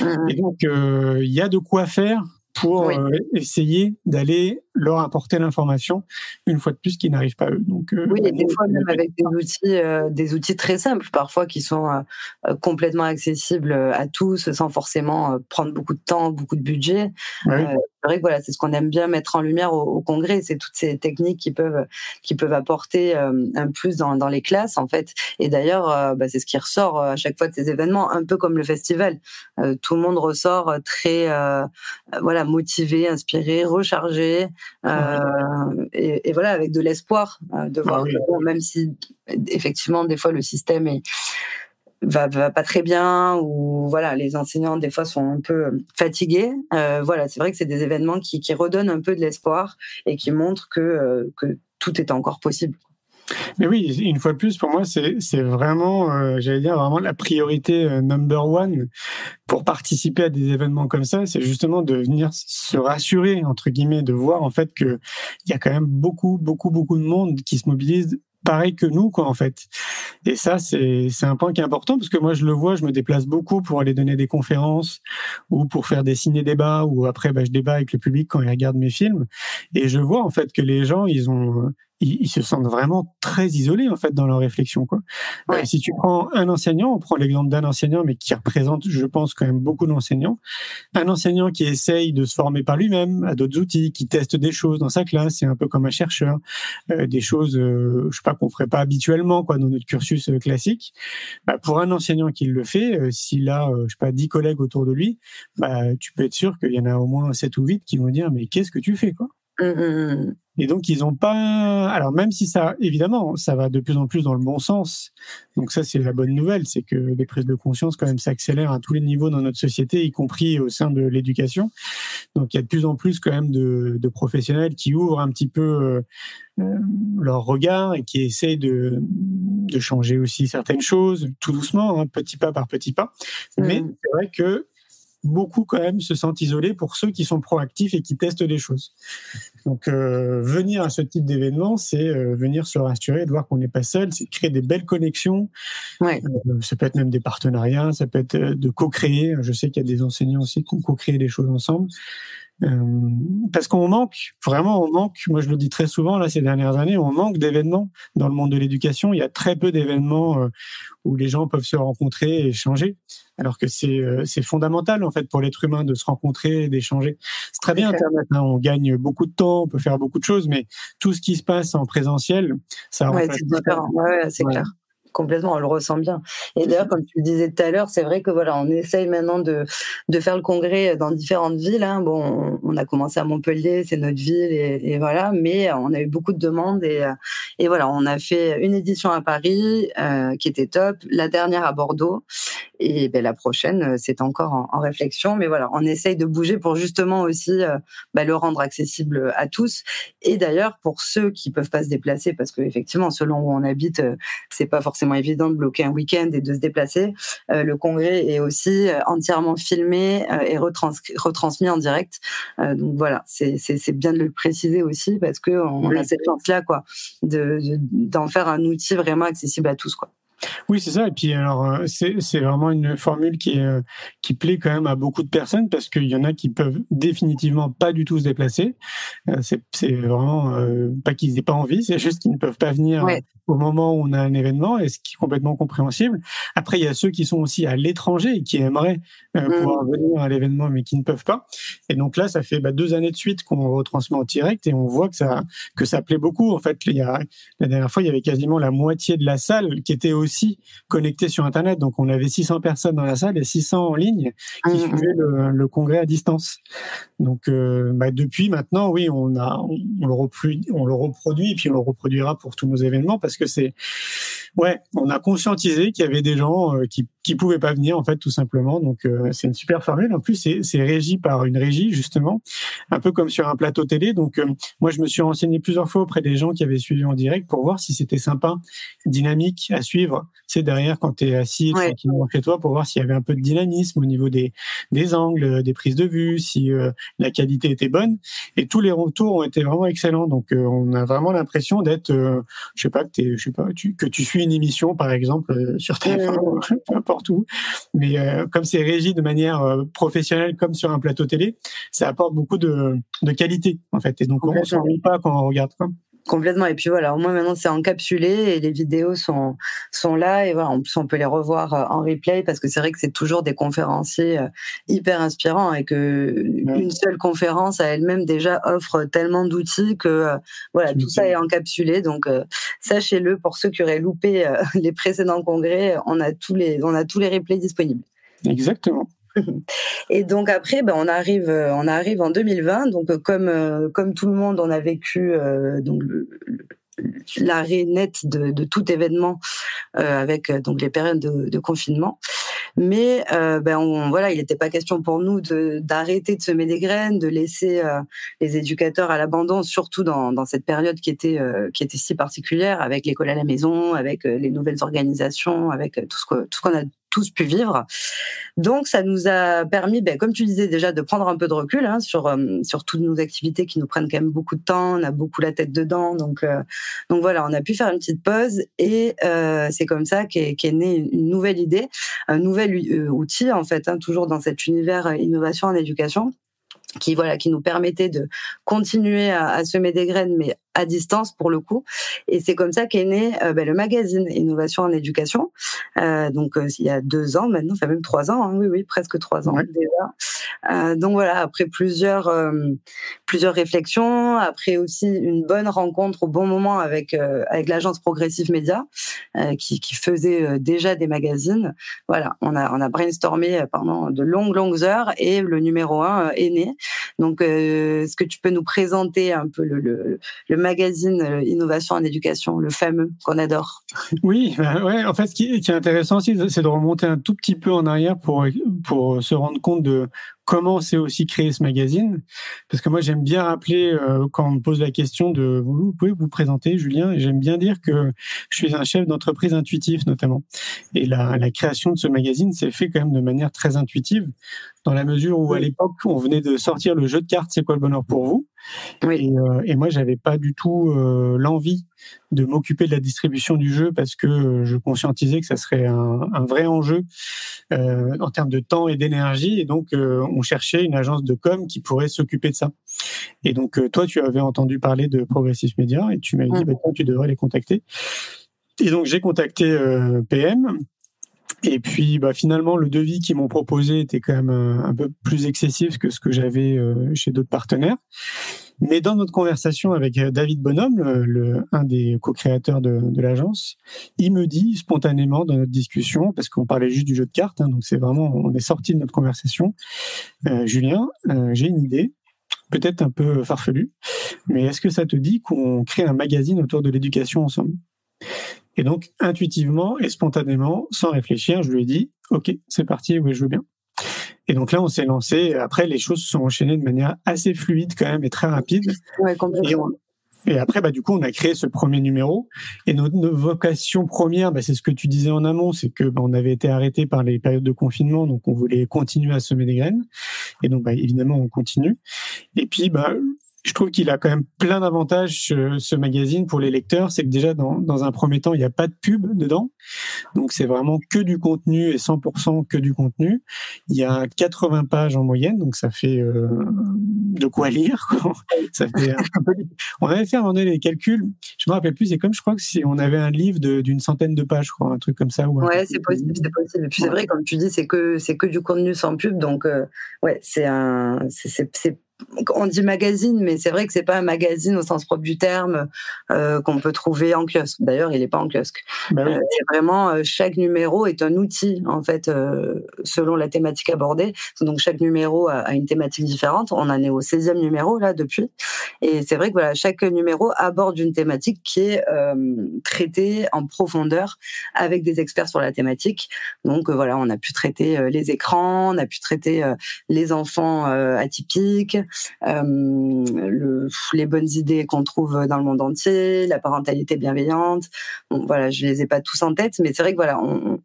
Mmh. Et donc, euh, il y a de quoi faire pour oui. euh, essayer d'aller leur apporter l'information une fois de plus qui n'arrive pas à eux. Donc euh, oui, et des fois même avec des outils, euh, des outils très simples, parfois qui sont euh, complètement accessibles à tous, sans forcément prendre beaucoup de temps, beaucoup de budget. C'est vrai que voilà, c'est ce qu'on aime bien mettre en lumière au, au congrès, c'est toutes ces techniques qui peuvent qui peuvent apporter un plus dans, dans les classes en fait. Et d'ailleurs, bah, c'est ce qui ressort à chaque fois de ces événements, un peu comme le festival. tout le monde ressort très voilà motivé, inspiré, rechargé. Euh, et, et, voilà, avec de l'espoir euh, de voir ah oui. que bon, même si effectivement des fois le système est va, va pas très bien ou voilà les enseignants des fois sont un peu fatigués. Euh, voilà c'est vrai que c'est des événements qui, qui redonnent un peu de l'espoir et qui montrent que euh, que tout est encore possible mais oui, une fois de plus, pour moi, c'est vraiment, euh, j'allais dire, vraiment la priorité euh, number one pour participer à des événements comme ça, c'est justement de venir se rassurer, entre guillemets, de voir en fait qu'il y a quand même beaucoup, beaucoup, beaucoup de monde qui se mobilise pareil que nous, quoi, en fait. Et ça, c'est un point qui est important parce que moi, je le vois, je me déplace beaucoup pour aller donner des conférences ou pour faire des ciné-débats ou après, bah, je débat avec le public quand ils regardent mes films. Et je vois en fait que les gens, ils ont ils, se sentent vraiment très isolés en fait dans leur réflexion quoi. Euh, si tu prends un enseignant, on prend l'exemple d'un enseignant mais qui représente je pense quand même beaucoup d'enseignants, un enseignant qui essaye de se former par lui-même à d'autres outils, qui teste des choses dans sa classe, c'est un peu comme un chercheur, euh, des choses euh, je sais pas qu'on ferait pas habituellement quoi dans notre cursus euh, classique. Bah, pour un enseignant qui le fait, s'il a je sais pas dix collègues autour de lui, bah tu peux être sûr qu'il y en a au moins sept ou huit qui vont dire mais qu'est-ce que tu fais quoi? Mmh, mmh, mmh. Et donc ils ont pas. Alors même si ça, évidemment, ça va de plus en plus dans le bon sens. Donc ça c'est la bonne nouvelle, c'est que les prises de conscience quand même s'accélèrent à tous les niveaux dans notre société, y compris au sein de l'éducation. Donc il y a de plus en plus quand même de, de professionnels qui ouvrent un petit peu euh, euh leur regard et qui essayent de, de changer aussi certaines choses, tout doucement, hein, petit pas par petit pas. Mais c'est vrai que beaucoup quand même se sentent isolés pour ceux qui sont proactifs et qui testent des choses. Donc euh, venir à ce type d'événement, c'est euh, venir se rassurer, de voir qu'on n'est pas seul, c'est créer des belles connexions. Ouais. Euh, ça peut être même des partenariats, ça peut être de co-créer. Je sais qu'il y a des enseignants aussi qui ont co-créé des choses ensemble. Euh, parce qu'on manque, vraiment, on manque. Moi, je le dis très souvent là ces dernières années, on manque d'événements dans le monde de l'éducation. Il y a très peu d'événements euh, où les gens peuvent se rencontrer et échanger, alors que c'est euh, c'est fondamental en fait pour l'être humain de se rencontrer d'échanger. C'est très bien Internet, hein, on gagne beaucoup de temps, on peut faire beaucoup de choses, mais tout ce qui se passe en présentiel, ça. Ouais, c'est différent. Ouais, c'est clair complètement, on le ressent bien. Et d'ailleurs, comme tu le disais tout à l'heure, c'est vrai que voilà, on essaye maintenant de, de faire le congrès dans différentes villes. Hein. Bon, on, a commencé à Montpellier, c'est notre ville, et, voilà, mais on a eu beaucoup de demandes et, et voilà, on a fait une édition à Paris euh, qui était top, la dernière à Bordeaux, et ben, la prochaine, c'est encore en, réflexion. Mais voilà, on essaye de bouger pour justement aussi euh, ben, le rendre accessible à tous. Et d'ailleurs, pour ceux qui peuvent pas se déplacer, parce que effectivement, selon où on habite, euh, c'est pas forcément évident de bloquer un week-end et de se déplacer. Euh, le congrès est aussi euh, entièrement filmé euh, et retransmis en direct. donc voilà, c'est bien de le préciser aussi parce que on a cette chance-là, quoi, de d'en faire un outil vraiment accessible à tous, quoi. Oui, c'est ça. Et puis alors, euh, c'est vraiment une formule qui est, euh, qui plaît quand même à beaucoup de personnes parce qu'il y en a qui peuvent définitivement pas du tout se déplacer. Euh, c'est vraiment pas qu'ils aient pas envie, c'est juste qu'ils ne peuvent pas venir au moment où on a un événement, et ce qui est complètement compréhensible. Après, il y a ceux qui sont aussi à l'étranger et qui aimeraient mmh. pouvoir venir à l'événement mais qui ne peuvent pas. Et donc là, ça fait bah, deux années de suite qu'on retransmet en direct et on voit que ça que ça plaît beaucoup. En fait, il y a, la dernière fois, il y avait quasiment la moitié de la salle qui était aussi connectés sur Internet. Donc, on avait 600 personnes dans la salle et 600 en ligne qui mmh, mmh. suivaient le, congrès à distance. Donc, euh, bah, depuis maintenant, oui, on a, on, le reproduit, on le reproduit et puis on le reproduira pour tous nos événements parce que c'est, ouais, on a conscientisé qu'il y avait des gens euh, qui qui pouvaient pas venir en fait tout simplement. Donc euh, c'est une super formule. En plus c'est, c'est régi par une régie justement, un peu comme sur un plateau télé. Donc euh, moi je me suis renseigné plusieurs fois auprès des gens qui avaient suivi en direct pour voir si c'était sympa, dynamique à suivre. C'est derrière quand tu es assis ouais. tranquillement chez toi pour voir s'il y avait un peu de dynamisme au niveau des des angles, des prises de vue, si euh, la qualité était bonne. Et tous les retours ont été vraiment excellents. Donc on a vraiment l'impression d'être, je sais pas que je sais pas, tu, que tu suis une émission par exemple sur TF1, tout. Mais euh, comme c'est régi de manière euh, professionnelle, comme sur un plateau télé, ça apporte beaucoup de, de qualité, en fait. Et donc, on ne s'ennuie pas quand on regarde. ça. Complètement. Et puis voilà, au moins maintenant c'est encapsulé et les vidéos sont sont là et voilà, en plus on peut les revoir euh, en replay parce que c'est vrai que c'est toujours des conférenciers hyper inspirants et que une seule conférence à elle-même déjà offre tellement d'outils que voilà tout ça est encapsulé. Donc sachez-le pour ceux qui auraient loupé les précédents congrès, on a tous les on a tous les replays disponibles. Exactement. Et donc après, ben, on arrive, on arrive en 2020. Donc comme comme tout le monde, on a vécu donc l'arrêt net de, de, tout événement avec donc les périodes de, de confinement. Mais euh, ben on, voilà, il n'était pas question pour nous d'arrêter de, semer des graines, de laisser euh, les éducateurs à l'abandon, surtout dans, dans, cette période qui était euh, qui était si particulière, avec l'école à la maison, avec les nouvelles organisations, avec tout ce que tout ce qu'on a tous pu vivre. Donc, ça nous a permis, ben, comme tu disais déjà, de prendre un peu de recul hein, sur euh, sur toutes nos activités qui nous prennent quand même beaucoup de temps. On a beaucoup la tête dedans, donc euh, donc voilà, on a pu faire une petite pause et euh, c'est comme ça qu'est qu née une nouvelle idée, un nouvel outil en fait, hein, toujours dans cet univers innovation en éducation qui voilà qui nous permettait de continuer à, à, semer des graines mais à distance pour le coup. Et c'est comme ça qu'est né euh, ben, le magazine Innovation en éducation. Euh, donc euh, il y a deux ans maintenant enfin même trois ans hein, oui oui presque trois ans déjà. Euh, donc voilà après plusieurs euh, plusieurs réflexions après aussi une bonne rencontre au bon moment avec avec l'agence Progressive Média qui, qui faisait déjà des magazines. Voilà on a on a brainstormé pendant de longues longues heures et le numéro un est né. Donc, euh, est-ce que tu peux nous présenter un peu le, le, le, magazine euh, Innovation en éducation, le fameux qu'on adore. Oui, bah ouais, en fait, ce qui, est intéressant aussi, c'est de remonter un tout petit peu en arrière pour, pour se rendre compte de comment c'est aussi créé ce magazine. Parce que moi, j'aime bien rappeler, euh, quand on me pose la question de vous, pouvez vous présenter, Julien, et j'aime bien dire que je suis un chef d'entreprise intuitif, notamment. Et la, la création de ce magazine s'est fait quand même de manière très intuitive, dans la mesure où, à l'époque, on venait de sortir le jeu de cartes C'est quoi le bonheur pour vous? Oui. et, euh, et, moi, j'avais pas du tout euh, l'envie de m'occuper de la distribution du jeu parce que je conscientisais que ça serait un, un vrai enjeu euh, en termes de temps et d'énergie. Et donc, euh, on cherchait une agence de com qui pourrait s'occuper de ça. Et donc, euh, toi, tu avais entendu parler de Progressive Media et tu m'as dit, bah, tu devrais les contacter. Et donc, j'ai contacté PM et puis, bah, finalement, le devis qu'ils m'ont proposé était quand même un, un, peu plus excessif que ce que j'avais euh, chez d'autres partenaires. Mais dans notre conversation avec euh, David Bonhomme, le, le un des co-créateurs de, de l'agence, il me dit spontanément dans notre discussion, parce qu'on parlait juste du jeu de cartes, hein, donc c'est vraiment, on est sorti de notre conversation, euh, Julien, euh, j'ai une idée, peut-être un peu farfelue, mais est-ce que ça te dit qu'on crée un magazine autour de l'éducation ensemble? Et donc, intuitivement et spontanément, sans réfléchir, je lui ai dit, OK, c'est parti, oui, je veux bien. Et donc là, on s'est lancé. Après, les choses se sont enchaînées de manière assez fluide quand même et très rapide. Ouais, et, on, et, après, bah, du coup, on a créé ce premier numéro. Et notre, notre vocation première, bah, c'est ce que tu disais en amont, c'est que bah, on avait été arrêté par les périodes de confinement, donc on voulait continuer à semer des graines. Et donc, bah, évidemment, on continue. Et puis, bah, je trouve qu'il a quand même plein d'avantages ce, magazine pour les lecteurs. C'est que déjà dans, dans, un premier temps, il n'y a pas de pub dedans, donc c'est vraiment que du contenu et 100% que du contenu. Il y a 80 pages en moyenne, donc ça fait euh, de quoi lire. Quoi. ça fait un peu... On avait fait un moment donné les calculs. Je me rappelle plus. C'est comme je crois que si on avait un livre d'une centaine de pages, je crois, un truc comme ça. Ouais, c'est possible, c'est possible. Et puis c'est vrai, comme tu dis, c'est que c'est que du contenu sans pub, donc euh, ouais, c'est un, c'est on dit magazine, mais c'est vrai que c'est pas un magazine au sens propre du terme euh, qu'on peut trouver en kiosque. D'ailleurs, il n'est pas en kiosque. Oui. euh, c'est vraiment euh, chaque numéro est un outil en fait euh, selon la thématique abordée. Donc chaque numéro a, a, une thématique différente. On en est au 16e numéro là depuis, et c'est vrai que voilà chaque numéro aborde une thématique qui est euh, traitée en profondeur avec des experts sur la thématique. Donc voilà, on a pu traiter les écrans, on a pu traiter les enfants atypiques le, les bonnes idées qu'on trouve dans le monde entier, la parentalité bienveillante. Bon, voilà, je les ai pas tous en tête, mais c'est vrai que voilà, on,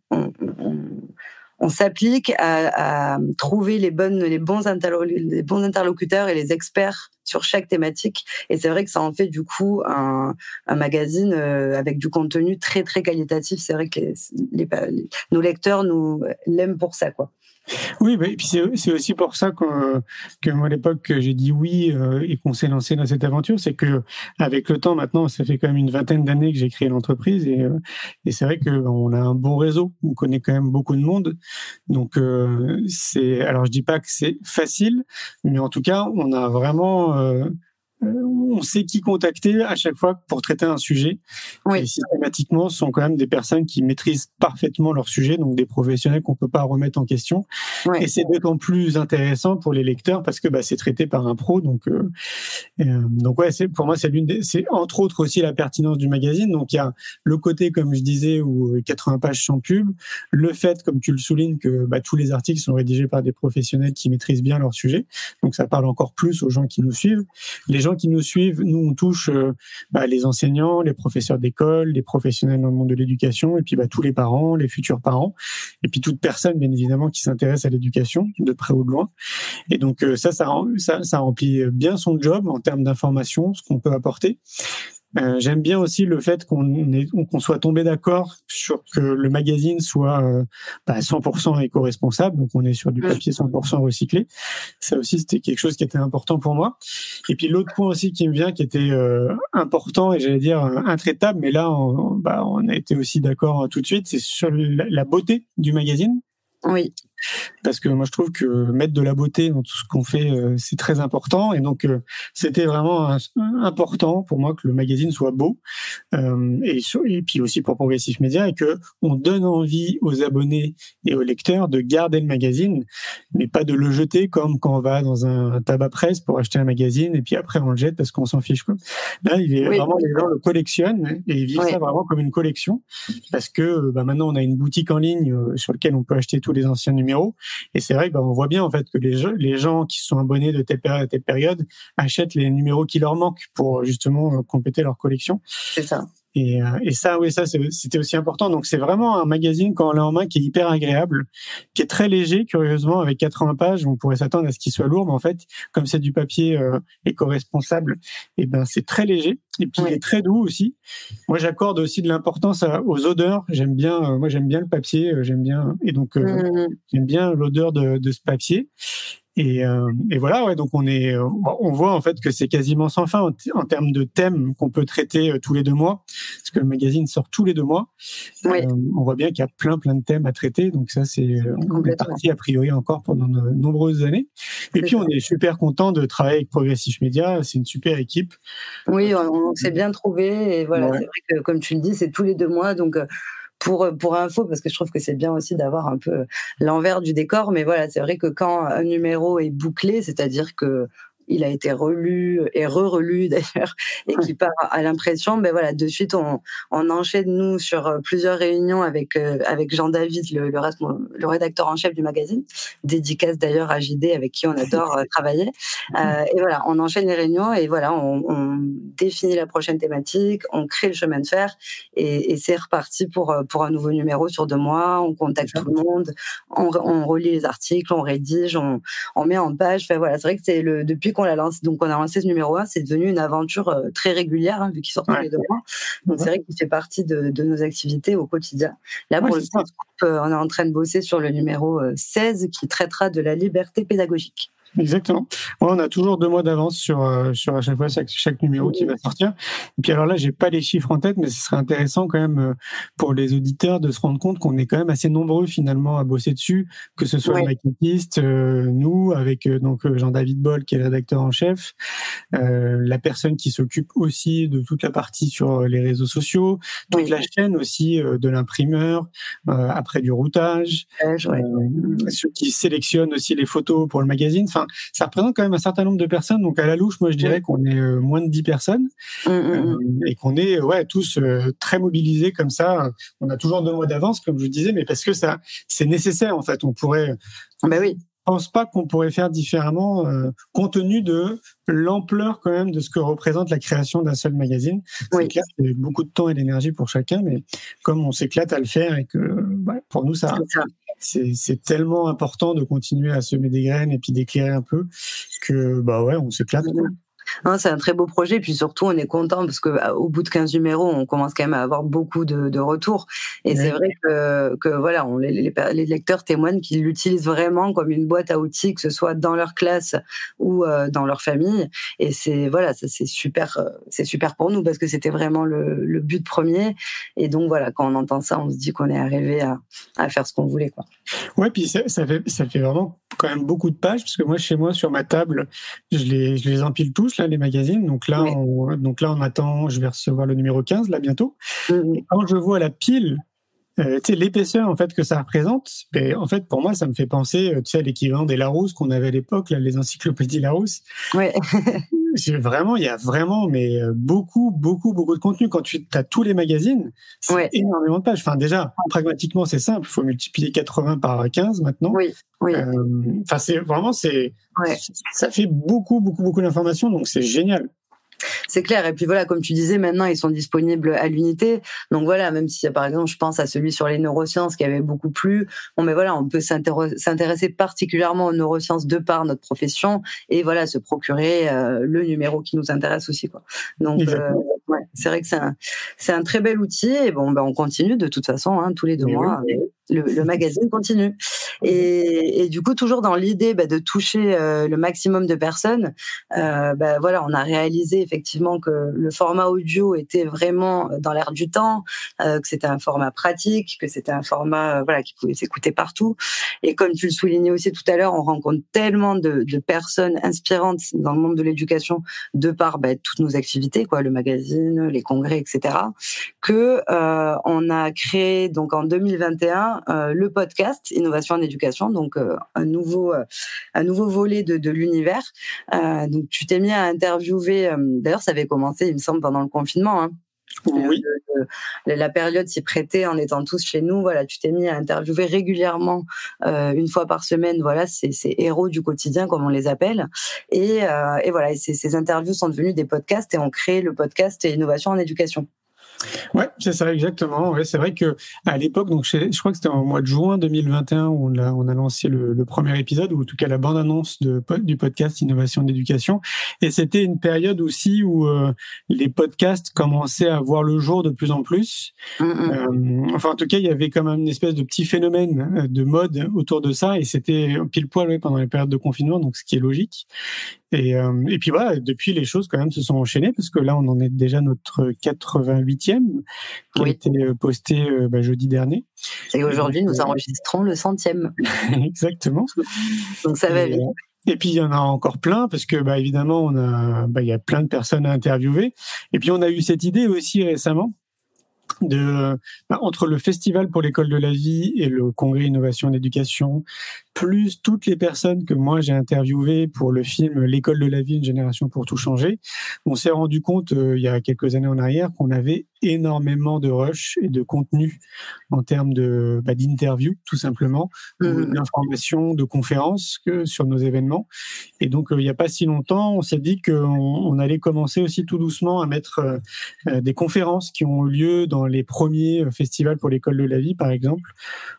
s'applique à, trouver les bonnes, les bons, interlocuteurs et les experts sur chaque thématique. Et c'est vrai que ça en fait du coup un, magazine euh, avec du contenu très très qualitatif. C'est vrai que nos lecteurs nous l'aiment pour ça, quoi. Oui, bah, et puis c'est aussi pour ça que, que moi à l'époque j'ai dit oui euh, et qu'on s'est lancé dans cette aventure, c'est que avec le temps maintenant, ça fait quand même une vingtaine d'années que j'ai créé l'entreprise et, euh, et c'est vrai qu'on a un bon réseau, on connaît quand même beaucoup de monde, donc euh, c'est alors je dis pas que c'est facile, mais en tout cas on a vraiment euh, on sait qui contacter à chaque fois pour traiter un sujet. Oui. Et systématiquement, ce sont quand même des personnes qui maîtrisent parfaitement leur sujet, donc des professionnels qu'on peut pas remettre en question. Oui. Et c'est d'autant plus intéressant pour les lecteurs parce que bah, c'est traité par un pro. Donc, euh, euh, donc ouais, c'est pour moi c'est l'une des, c'est entre autres aussi la pertinence du magazine. Donc il y a le côté, comme je disais, où 80 pages sans pub, le fait, comme tu le soulignes, que bah, tous les articles sont rédigés par des professionnels qui maîtrisent bien leur sujet. Donc ça parle encore plus aux gens qui nous suivent. Les gens qui nous suivent, nous on touche euh, bah, les enseignants, les professeurs d'école, les professionnels dans le monde de l'éducation, et puis bah, tous les parents, les futurs parents, et puis toute personne bien évidemment qui s'intéresse à l'éducation de près ou de loin. Et donc euh, ça, ça, ça, ça remplit bien son job en termes d'information, ce qu'on peut apporter. Euh, j'aime bien aussi le fait qu'on qu'on soit tombé d'accord sur que le magazine soit euh, bah, 100% éco-responsable, donc on est sur du papier 100% recyclé. Ça aussi, c'était quelque chose qui était important pour moi. Et puis l'autre point aussi qui me vient, qui était euh, important et j'allais dire intraitable, mais là, on, bah, on a été aussi d'accord tout de suite, c'est sur la beauté du magazine. Oui parce que moi je trouve que mettre de la beauté dans tout ce qu'on fait euh, c'est très important. Et donc euh, c'était vraiment important pour moi que le magazine soit beau euh, et, et puis aussi pour Progressif Média et que on donne envie aux abonnés et aux lecteurs de garder le magazine mais pas de le jeter comme quand on va dans un, tabac presse pour acheter un magazine et puis après on le jette parce qu'on s'en fiche quoi. Là il est vraiment les gens le collectionnent et ils vivent ça vraiment comme une collection. Parce que bah, maintenant on a une boutique en ligne sur laquelle on peut acheter tous les anciens numéros et c'est vrai qu'on bah, voit bien en fait que les, les gens qui sont abonnés de telle période à telle période achètent les numéros qui leur manquent pour justement euh, compléter leur collection. C'est ça. Et, euh, et ça, oui, ça, c'était aussi important. Donc, c'est vraiment un magazine quand on l'a en main qui est hyper agréable, qui est très léger, curieusement, avec 80 pages. On pourrait s'attendre à ce qu'il soit lourd, mais en fait, comme c'est du papier euh, éco-responsable, et eh ben, c'est très léger. Et puis, il est très doux aussi. Moi, j'accorde aussi de l'importance aux odeurs. J'aime bien, euh, moi, j'aime bien le papier. J'aime bien, et donc, mmh. j'aime bien l'odeur de, de ce papier. Et, euh, et, voilà, ouais, donc on est, euh, on voit en fait que c'est quasiment sans fin en, termes de thèmes qu'on peut traiter euh, tous les deux mois, parce que le magazine sort tous les deux mois. Oui. on voit bien qu'il y a plein plein de thèmes à traiter, donc ça c'est on est parti a priori encore pendant de nombreuses années. Et puis on est super content de travailler avec Progressif Media, c'est une super équipe. Oui, on, s'est bien trouvé et voilà, c'est vrai que comme tu le dis, c'est tous les deux mois, donc pour, euh, pour info, parce que je trouve que c'est bien aussi d'avoir un peu l'envers du décor. Mais voilà, c'est vrai que quand un numéro est bouclé, c'est-à-dire que il a été relu et re-relu d'ailleurs et qui part à l'impression ben voilà de suite on, on enchaîne nous sur euh, plusieurs réunions avec euh, avec Jean David le, le, le, rédacteur en chef du magazine dédicace d'ailleurs à JD avec qui on adore euh, travailler. Euh, et voilà on enchaîne les réunions et voilà on, on, définit la prochaine thématique on crée le chemin de fer et, et c'est reparti pour pour un nouveau numéro sur deux mois. On contacte tout le monde on, on relit les articles on rédige on, on met en page. Enfin voilà c'est vrai que c'est le depuis qu'on l'a lancé, donc on a lancé ce numéro 1, c'est devenu une aventure euh, très régulière, hein, vu qu'il sort tous les deux mois. Donc c'est vrai qu'il fait partie de, nos activités au quotidien. Là, pour le euh, on est en train de bosser sur le numéro 16 euh, qui traitera de la liberté pédagogique. Exactement. on a toujours deux mois d'avance sur euh, sur à chaque fois chaque, chaque numéro qui va sortir. Et puis alors là, j'ai pas les chiffres en tête, mais ce serait intéressant quand même euh, pour les auditeurs de se rendre compte qu'on est quand même assez nombreux finalement à bosser dessus, que ce soit les maquettistes, euh, nous avec donc Jean-David Boll qui est le rédacteur en chef, la personne qui s'occupe aussi de toute la partie sur les réseaux sociaux, toute la chaîne aussi de l'imprimeur, après du routage, ceux qui sélectionnent aussi les photos pour le magazine. Enfin, ça représente quand même un certain nombre de personnes. Donc à la louche, moi je dirais qu'on est euh, moins de 10 personnes mmh, mmh, mmh. Euh, et qu'on est ouais tous euh, très mobilisés comme ça. On a toujours deux mois d'avance, comme je disais, mais parce que ça c'est nécessaire en fait. On pourrait. Ben oui pense pas qu'on pourrait faire différemment compte tenu de l'ampleur quand même de ce que représente la création d'un seul magazine. C'est clair qu'il y a beaucoup de temps et d'énergie pour chacun, mais comme on s'éclate à le faire et que bah, pour nous ça, c'est tellement important de continuer à semer des graines et puis d'éclairer un peu que bah ouais, on s'éclate. C'est un très beau projet, puis surtout on est content parce que bah, au bout de 15 numéros, on commence quand même à avoir beaucoup de, de retours. Et c'est vrai que, que voilà, on, les, les, lecteurs témoignent qu'ils l'utilisent vraiment comme une boîte à outils, que ce soit dans leur classe ou euh, dans leur famille. Et c'est voilà, ça c'est super, euh, c'est super pour nous parce que c'était vraiment le, le, but premier. Et donc voilà, quand on entend ça, on se dit qu'on est arrivé à, à faire ce qu'on voulait, quoi. Ouais, puis ça, ça, fait ça fait vraiment quand même beaucoup de pages parce que moi chez moi sur ma table, je les je les empile tous là les magazines. Donc là on, donc là on attend, je vais recevoir le numéro 15 là bientôt. Mmh. Et quand je vois la pile euh, tu sais, l'épaisseur en fait que ça représente, ben, en fait pour moi ça me fait penser, euh, tu sais, à l'équivalent des Larousse qu'on avait à l'époque, les encyclopédies Larousse. Ouais. vraiment, il y a vraiment mais euh, beaucoup, beaucoup, beaucoup de contenu. Quand tu as tous les magazines, c'est énormément de pages. Enfin déjà, pragmatiquement c'est simple, il faut multiplier 80 par 15 maintenant. Oui. Oui. Enfin c'est vraiment c'est, ça fait beaucoup, beaucoup, beaucoup d'informations, donc c'est génial. C'est clair. Et puis voilà, comme tu disais, maintenant ils sont disponibles à l'unité. Donc voilà, même si par exemple je pense à celui sur les neurosciences qui avait beaucoup plu, bon mais voilà, on peut s'intéresser particulièrement aux neurosciences de par notre profession et voilà se procurer euh, le numéro qui nous intéresse aussi quoi. Donc euh, ouais, c'est vrai que c'est un, c'est un très bel outil et bon ben on continue de toute façon hein, tous les deux mois le, magazine continue. Et, et, du coup, toujours dans l'idée bah, de toucher euh, le maximum de personnes, euh, bah, voilà, on a réalisé effectivement que le format audio était vraiment dans l'air du temps, euh, que c'était un format pratique, que c'était un format voilà qui pouvait s'écouter partout. Et comme tu le soulignais aussi tout à l'heure, on rencontre tellement de, de, personnes inspirantes dans le monde de l'éducation de par bah, toutes nos activités, quoi, le magazine, les congrès, etc., que on a créé donc en 2021 euh, le podcast Innovation en éducation, donc euh, un nouveau euh, un nouveau volet de, l'univers. donc tu t'es mis à interviewer. D'ailleurs, ça avait commencé, il me semble, pendant le confinement. Hein. Oui. la période s'y prêtait en étant tous chez nous. Voilà, tu t'es mis à interviewer régulièrement, une fois par semaine. Voilà, ces, héros du quotidien, comme on les appelle. Et, et voilà, ces, ces, interviews sont devenues des podcasts et ont créé le podcast Innovation en éducation. Ouais, c'est ça exactement. Ouais, c'est vrai que à l'époque, donc je, crois que c'était au mois de juin 2021 où on a, on a lancé le, premier épisode ou en tout cas la bande annonce de, du podcast Innovation d'éducation. Et c'était une période aussi où euh, les podcasts commençaient à voir le jour de plus en plus. Euh, enfin, en tout cas, il y avait quand même une espèce de petit phénomène euh, de mode autour de ça et c'était pile poil pendant les périodes de confinement, donc ce qui est logique. Et, euh, et puis voilà, depuis les choses quand même se sont enchaînées parce que là on en est déjà notre 88e qui a été euh, posté euh, bah, jeudi dernier. Et aujourd'hui nous enregistrons le centième. Exactement. Donc ça va vite. Et puis il y en a encore plein parce que bah évidemment on a bah, il y a plein de personnes à interviewer. Et puis on a eu cette idée aussi récemment de bah, entre le festival pour l'école de la vie et le congrès innovation et éducation plus toutes les personnes que moi j'ai interviewées pour le film L'école de la vie, une génération pour tout changer, on s'est rendu compte euh, il y a quelques années en arrière qu'on avait énormément de rush et de contenu en termes de bah, d'interviews tout simplement, mmh. d'informations, de conférences que sur nos événements. Et donc euh, il n'y a pas si longtemps, on s'est dit qu'on on allait commencer aussi tout doucement à mettre euh, des conférences qui ont eu lieu dans les premiers festivals pour l'école de la vie, par exemple,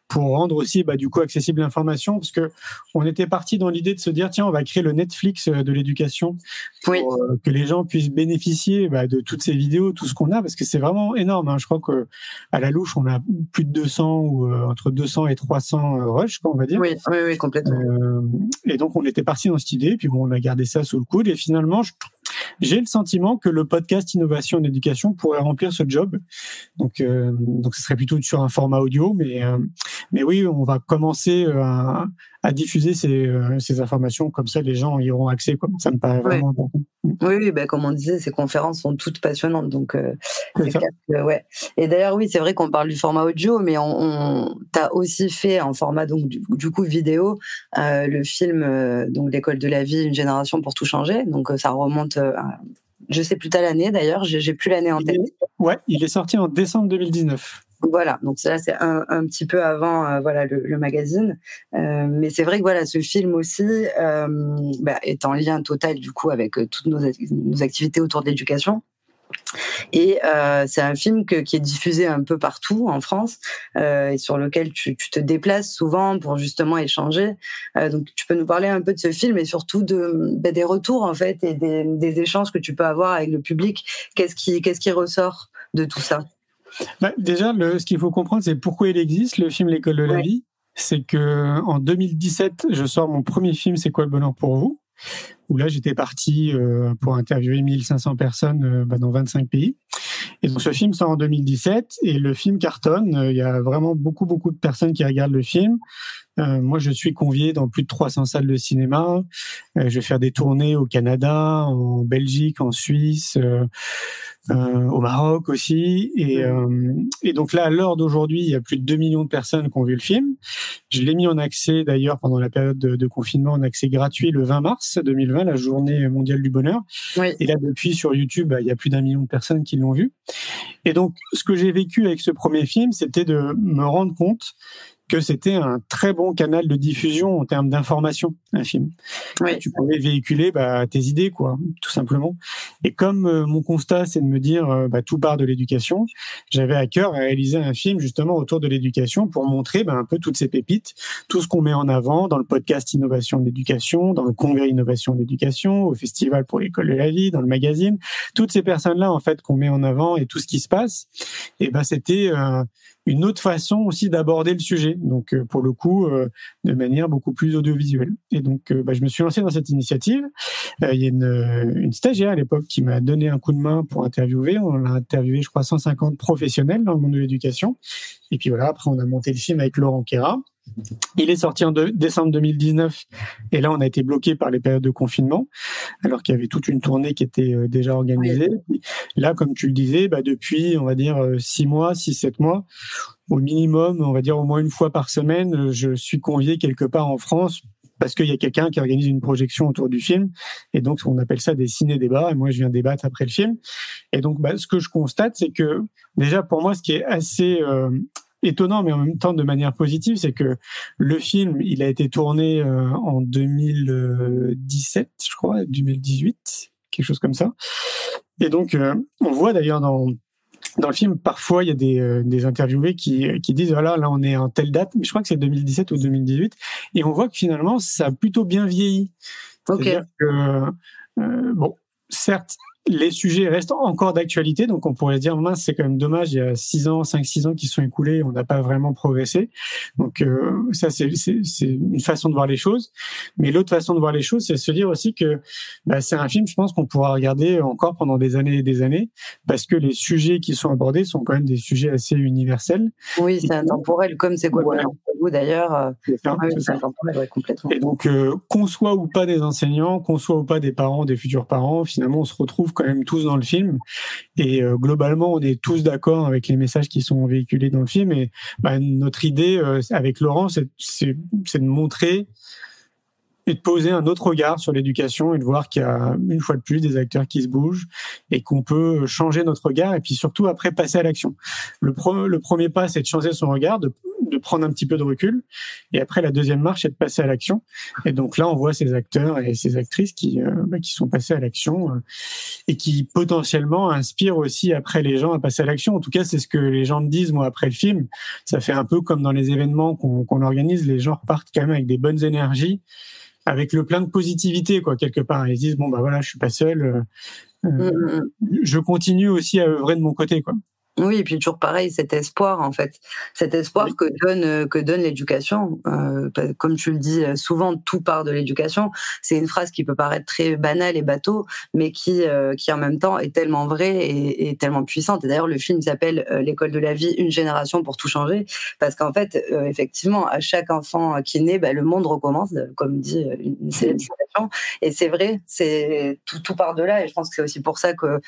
pour rendre aussi bah, du coup accessible l'information parce que on était parti dans l'idée de se dire tiens on va créer le Netflix euh, de l'éducation pour euh, que les gens puissent bénéficier bah, de toutes ces vidéos tout ce qu'on a parce que c'est vraiment énorme hein. je crois que à la louche on a plus de 200 ou euh, entre 200 et 300 rushs on va dire. Oui oui, oui complètement. Et donc on était parti dans cette idée puis bon on a gardé ça sous le coude et finalement je j'ai le sentiment que le podcast innovation en éducation pourrait remplir ce job. Donc, euh, donc ce serait plutôt sur un format audio, mais euh, mais oui, on va commencer euh, à, diffuser ces, euh, ces, informations comme ça, les gens y auront accès. Quoi. Ça me paraît vraiment important. Oui, oui ben, comme on disait, ces conférences sont toutes passionnantes, donc euh, ouais. Et d'ailleurs, oui, c'est vrai qu'on parle du format audio, mais on, on aussi fait en format donc du, du coup vidéo euh, le film donc l'école de la vie, une génération pour tout changer. Donc ça remonte. À, je sais plus à l'année d'ailleurs, j'ai plus l'année en tête. Ouais, il est sorti en décembre 2019. Voilà, donc ça c'est un, un, petit peu avant euh, voilà le, le magazine, euh, mais c'est vrai que voilà ce film aussi euh, bah, est en lien total du coup avec euh, toutes nos, nos activités autour de l'éducation. Et euh, c'est un film que, qui est diffusé un peu partout en France euh, et sur lequel tu, tu, te déplaces souvent pour justement échanger. Donc tu peux nous parler un peu de ce film et surtout de, bah, des retours en fait et des, des, échanges que tu peux avoir avec le public. Qu'est-ce qui, qu'est-ce qui ressort de tout ça? Bah, déjà, le, ce qu'il faut comprendre, c'est pourquoi il existe, le film L'école de la vie. C'est que en 2017, je sors mon premier film, C'est quoi le bonheur pour vous? Où là j'étais parti euh, pour interviewer 1500 personnes euh, bah, dans 25 pays. Et donc ce film sort en 2017 et le film cartonne. Euh, il y a vraiment beaucoup beaucoup de personnes qui regardent le film. Euh, moi, je suis convié dans plus de 300 salles de cinéma. Euh, je vais faire des tournées au Canada, en Belgique, en Suisse, euh, euh au Maroc aussi. Et, et donc là, à l'heure d'aujourd'hui, il y a plus de 2 millions de personnes qui ont vu le film. Je l'ai mis en accès d'ailleurs pendant la période de, de, confinement, en accès gratuit le 20 mars 2020, la journée mondiale du bonheur. Oui. Et là, depuis sur YouTube, bah, il y a plus d'un million de personnes qui l'ont vu. Et donc, ce que j'ai vécu avec ce premier film, c'était de me rendre compte que c'était un très bon canal de diffusion en termes d'information, un film. Oui. Tu pouvais véhiculer bah, tes idées, quoi, tout simplement. Et comme euh, mon constat, c'est de me dire, euh, bah, tout part de l'éducation, j'avais à cœur à réaliser un film justement autour de l'éducation pour montrer bah, un peu toutes ces pépites, tout ce qu'on met en avant dans le podcast Innovation de l'éducation, dans le congrès Innovation de l'éducation, au festival pour l'école de la vie, dans le magazine, toutes ces personnes-là en fait qu'on met en avant et tout ce qui se passe. Et ben c'était euh, une autre façon aussi d'aborder le sujet. Donc, euh, pour le coup, euh, de manière beaucoup plus audiovisuelle. Et donc, euh, bah, je me suis lancé dans cette initiative. Il y a une, une stagiaire à l'époque qui m'a donné un coup de main pour interviewer. On a interviewé, je crois, 150 professionnels dans le monde de l'éducation. Et puis voilà, après, on a monté le film avec Laurent Kera. Il est sorti en décembre 2019 et là on a été bloqué par les périodes de confinement alors qu'il y avait toute une tournée qui était euh, déjà organisée. Là comme tu le disais, bah depuis on va dire euh, six mois, six sept mois, au minimum on va dire au moins une fois par semaine, euh, je suis convié quelque part en France parce qu'il y a quelqu'un qui organise une projection autour du film. Et donc, on appelle ça des ciné-débats. Et moi, je viens débattre après le film. Et donc, bah, ce que je constate, c'est que déjà, pour moi, ce qui est assez étonnant, mais en même temps de manière positive, c'est que le film, il a été tourné euh, en 2017, je crois, 2018, quelque chose comme ça. Et donc, euh, on voit d'ailleurs dans dans le film, parfois, il y a des, euh, des interviewés qui, qui disent voilà, là, on est en telle date, mais je crois que c'est 2017 ou 2018, et on voit que finalement, ça a plutôt bien vieilli. Okay. Que, bon, certes, les sujets restent encore d'actualité, donc on pourrait se dire mince, c'est quand même dommage. Il y a six ans, cinq, six ans qui sont écoulés, on n'a pas vraiment progressé. Donc euh, ça, c'est une façon de voir les choses. Mais l'autre façon de voir les choses, c'est de se dire aussi que bah, c'est un film, je pense qu'on pourra regarder encore pendant des années et des années, parce que les sujets qui sont abordés sont quand même des sujets assez universels. Oui, c'est intemporel, comme c'est quoi Voilà. d'ailleurs. euh, C'est ça. intemporel, ouais, complètement. Et donc, euh, qu'on soit ou pas des enseignants, qu'on soit ou pas des parents, des futurs parents, finalement, on se retrouve quand même tous dans le film. Et euh, globalement, on est tous d'accord avec les messages qui sont véhiculés dans le film. Et bah, notre idée euh, avec Laurent, c'est de montrer et de poser un autre regard sur l'éducation et de voir qu'il y a une fois de plus des acteurs qui se bougent et qu'on peut changer notre regard et puis surtout après passer à l'action. Le, le premier pas, c'est de changer son regard, de prendre un petit peu de recul et après la deuxième marche, c'est de passer à l'action. Et donc là, on voit ces acteurs et ces actrices qui, euh, bah, qui sont passés à l'action euh, et qui potentiellement inspirent aussi après les gens à passer à l'action. En tout cas, c'est ce que les gens me disent, moi, après le film. Ça fait un peu comme dans les événements qu'on qu'on organise, les gens repartent quand même avec des bonnes énergies, avec le plein de positivité, quoi, quelque part. Ils se disent, bon, bah voilà, je suis pas seul. euh, Mm, euh, mm, mm. je continue aussi à œuvrer de mon côté, quoi. Oui, et puis toujours pareil, cet espoir en fait, cet espoir Oui. que donne euh, que donne l'éducation. Euh, bah, comme tu le dis euh, souvent, tout part de l'éducation. C'est une phrase qui peut paraître très banale et bateau, mais qui euh, qui en même temps est tellement vraie et, et tellement puissante. Et d'ailleurs, le film s'appelle L'école de la vie, une génération pour tout changer, parce qu'en fait, euh, effectivement, à chaque enfant qui naît, bah, le monde recommence, comme dit une célèbre citation. Et c'est vrai, c'est tout, tout part de là. Et je pense que c'est aussi pour ça que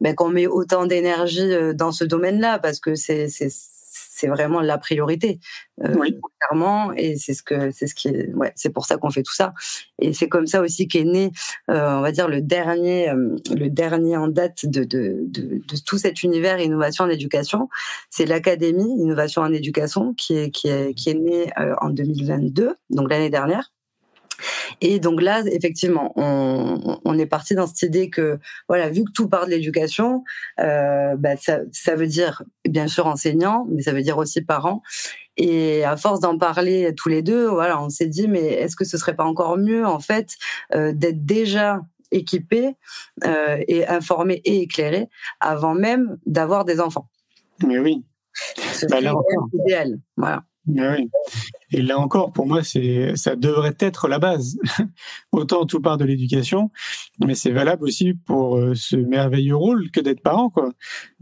ben, qu'on met autant d'énergie dans ce domaine-là parce que c'est c'est vraiment la priorité euh, Oui. clairement et c'est ce que c'est ce qui est ouais c'est pour ça qu'on fait tout ça. Et c'est comme ça aussi qu'est né euh, on va dire le dernier euh, le dernier en date de, de de de tout cet univers innovation en éducation. C'est l'académie innovation en éducation qui est qui est qui est née en 2022 donc l'année dernière et donc là, effectivement, on, on est parti dans cette idée que, voilà, vu que tout part de l'éducation, euh, bah, ça, ça veut dire bien sûr enseignants, mais ça veut dire aussi parents. Et à force d'en parler tous les deux, voilà, on s'est dit, mais est-ce que ce serait pas encore mieux, en fait, euh, d'être déjà équipé euh, et informé et éclairé avant même d'avoir des enfants? Mais oui. Ce Bah, idéal. Voilà. Oui. Et là encore, pour moi, c'est ça devrait être la base. Autant tout part de l'éducation, mais c'est valable aussi pour euh, ce merveilleux rôle que d'être parent, quoi.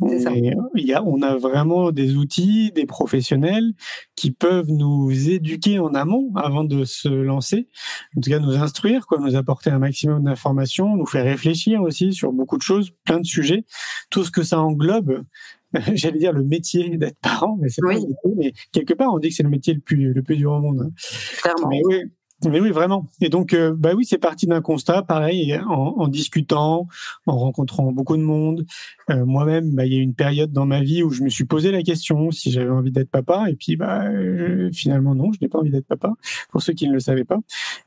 Il y a, on a vraiment des outils, des professionnels qui peuvent nous éduquer en amont avant de se lancer. En tout cas, nous instruire, quoi, nous apporter un maximum d'informations, nous faire réfléchir aussi sur beaucoup de choses, plein de sujets, tout ce que ça englobe. J'allais dire le métier d'être parent, mais c'est pas le métier, mais quelque part on dit que c'est le métier le plus le plus dur au monde. hein. Clairement. Mais oui, Mais oui, vraiment. Et donc, euh, bah oui, c'est parti d'un constat, pareil, en, en, discutant, en rencontrant beaucoup de monde. Euh, Moi-même, bah, il y a eu une période dans ma vie où je me suis posé la question si j'avais envie d'être papa, et puis bah finalement non, je n'ai pas envie d'être papa. Pour ceux qui ne le savaient pas.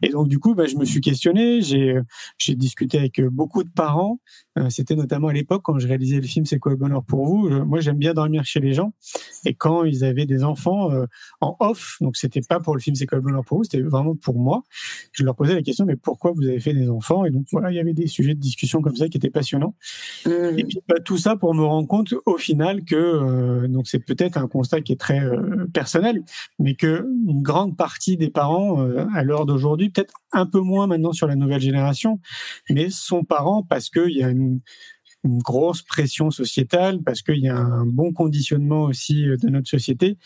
Et donc du coup, bah, je me suis questionné. J'ai j'ai discuté avec beaucoup de parents. Euh, C'était notamment à l'époque quand je réalisais le film C'est quoi le bonheur pour vous? moi, j'aime bien dormir chez les gens. Et quand ils avaient des enfants euh, en off, donc c'était pas pour le film C'est quoi le bonheur pour vous, c'était vraiment pour moi. Je leur posais la question, mais pourquoi vous avez fait des enfants? Et donc voilà, il y avait des sujets de discussion comme ça qui étaient passionnants. Mmh. Et puis bah, tout ça pour me rendre compte au final que euh, donc c'est peut-être un constat qui est très euh, personnel, mais que une grande partie des parents euh, à l'heure d'aujourd'hui, peut-être un peu moins maintenant sur la nouvelle génération, mais sont parents parce qu'il y a une grosse pression sociétale parce qu'il y a un bon conditionnement aussi de notre société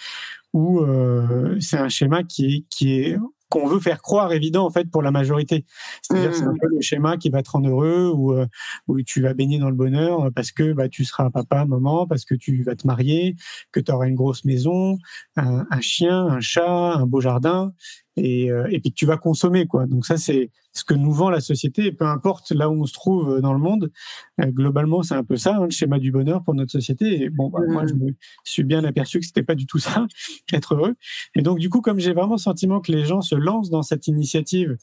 où euh, c'est un schéma qui est, qui est qu'on veut faire croire évident en fait pour la majorité. C'est-à-dire c'est un mmh. peu le schéma qui va te rendre heureux ou euh, où tu vas baigner dans le bonheur parce que bah tu seras papa, maman, parce que tu vas te marier, que tu auras une grosse maison, un, un, chien, un chat, un beau jardin et, euh, et puis que tu vas consommer quoi. Donc ça c'est ce que nous vend la société et peu importe là où on se trouve dans le monde, euh, globalement c'est un peu ça hein, le schéma du bonheur pour notre société. Et bon bah, moi je me suis bien aperçu que c'était pas du tout ça être heureux. Et donc du coup comme j'ai vraiment le sentiment que les gens se lancent dans cette initiative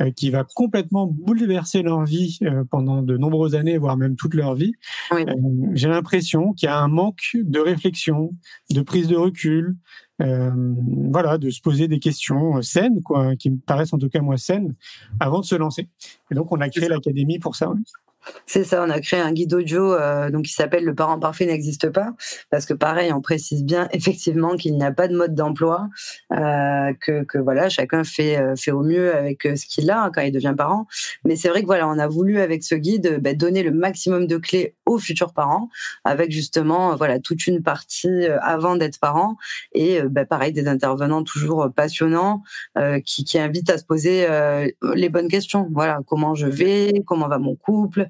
euh, qui va complètement bouleverser leur vie pendant de nombreuses années voire même toute leur vie, j'ai l'impression qu'il y a un manque de réflexion, de prise de recul, euh, voilà, de se poser des questions euh, saines, quoi, qui me paraissent en tout cas moi saines, avant de se lancer. Et donc on a créé l'académie pour ça. C'est ça, on a créé un guide audio euh, donc qui s'appelle Le parent parfait n'existe pas parce que pareil, on précise bien effectivement qu'il n'y a pas de mode d'emploi, euh, que, que voilà chacun fait euh, fait au mieux avec euh, ce qu'il a hein, quand il devient parent. Mais c'est vrai que voilà, on a voulu avec ce guide bah, donner le maximum de clés aux futurs parents, avec justement voilà toute une partie avant d'être parent et bah, pareil des intervenants toujours passionnants qui qui invitent à se poser les bonnes questions. Voilà, comment je vais, comment va mon couple euh,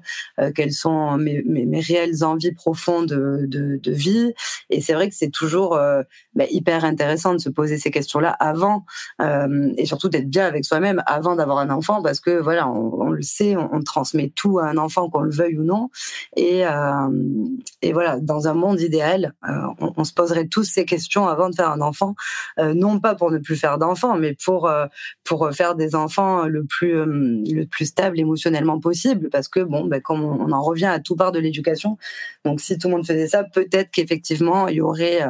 quelles sont mes, réelles envies profondes de, vie. Et c'est vrai que c'est toujours euh, bah, hyper intéressant de se poser ces questions-là avant euh, et surtout d'être bien avec soi-même avant d'avoir un enfant parce que voilà, on, le sait, on, transmet tout à un enfant qu'on le veuille ou non. Et, et voilà, dans un monde idéal, on, on, se poserait tous ces questions avant de faire un enfant, non pas pour ne plus faire d'enfants, mais pour pour faire des enfants le plus le plus stable émotionnellement possible parce que bon ben, comme on, en revient à tout part de l'éducation. Donc, si tout le monde faisait ça, peut-être qu'effectivement, il y aurait euh,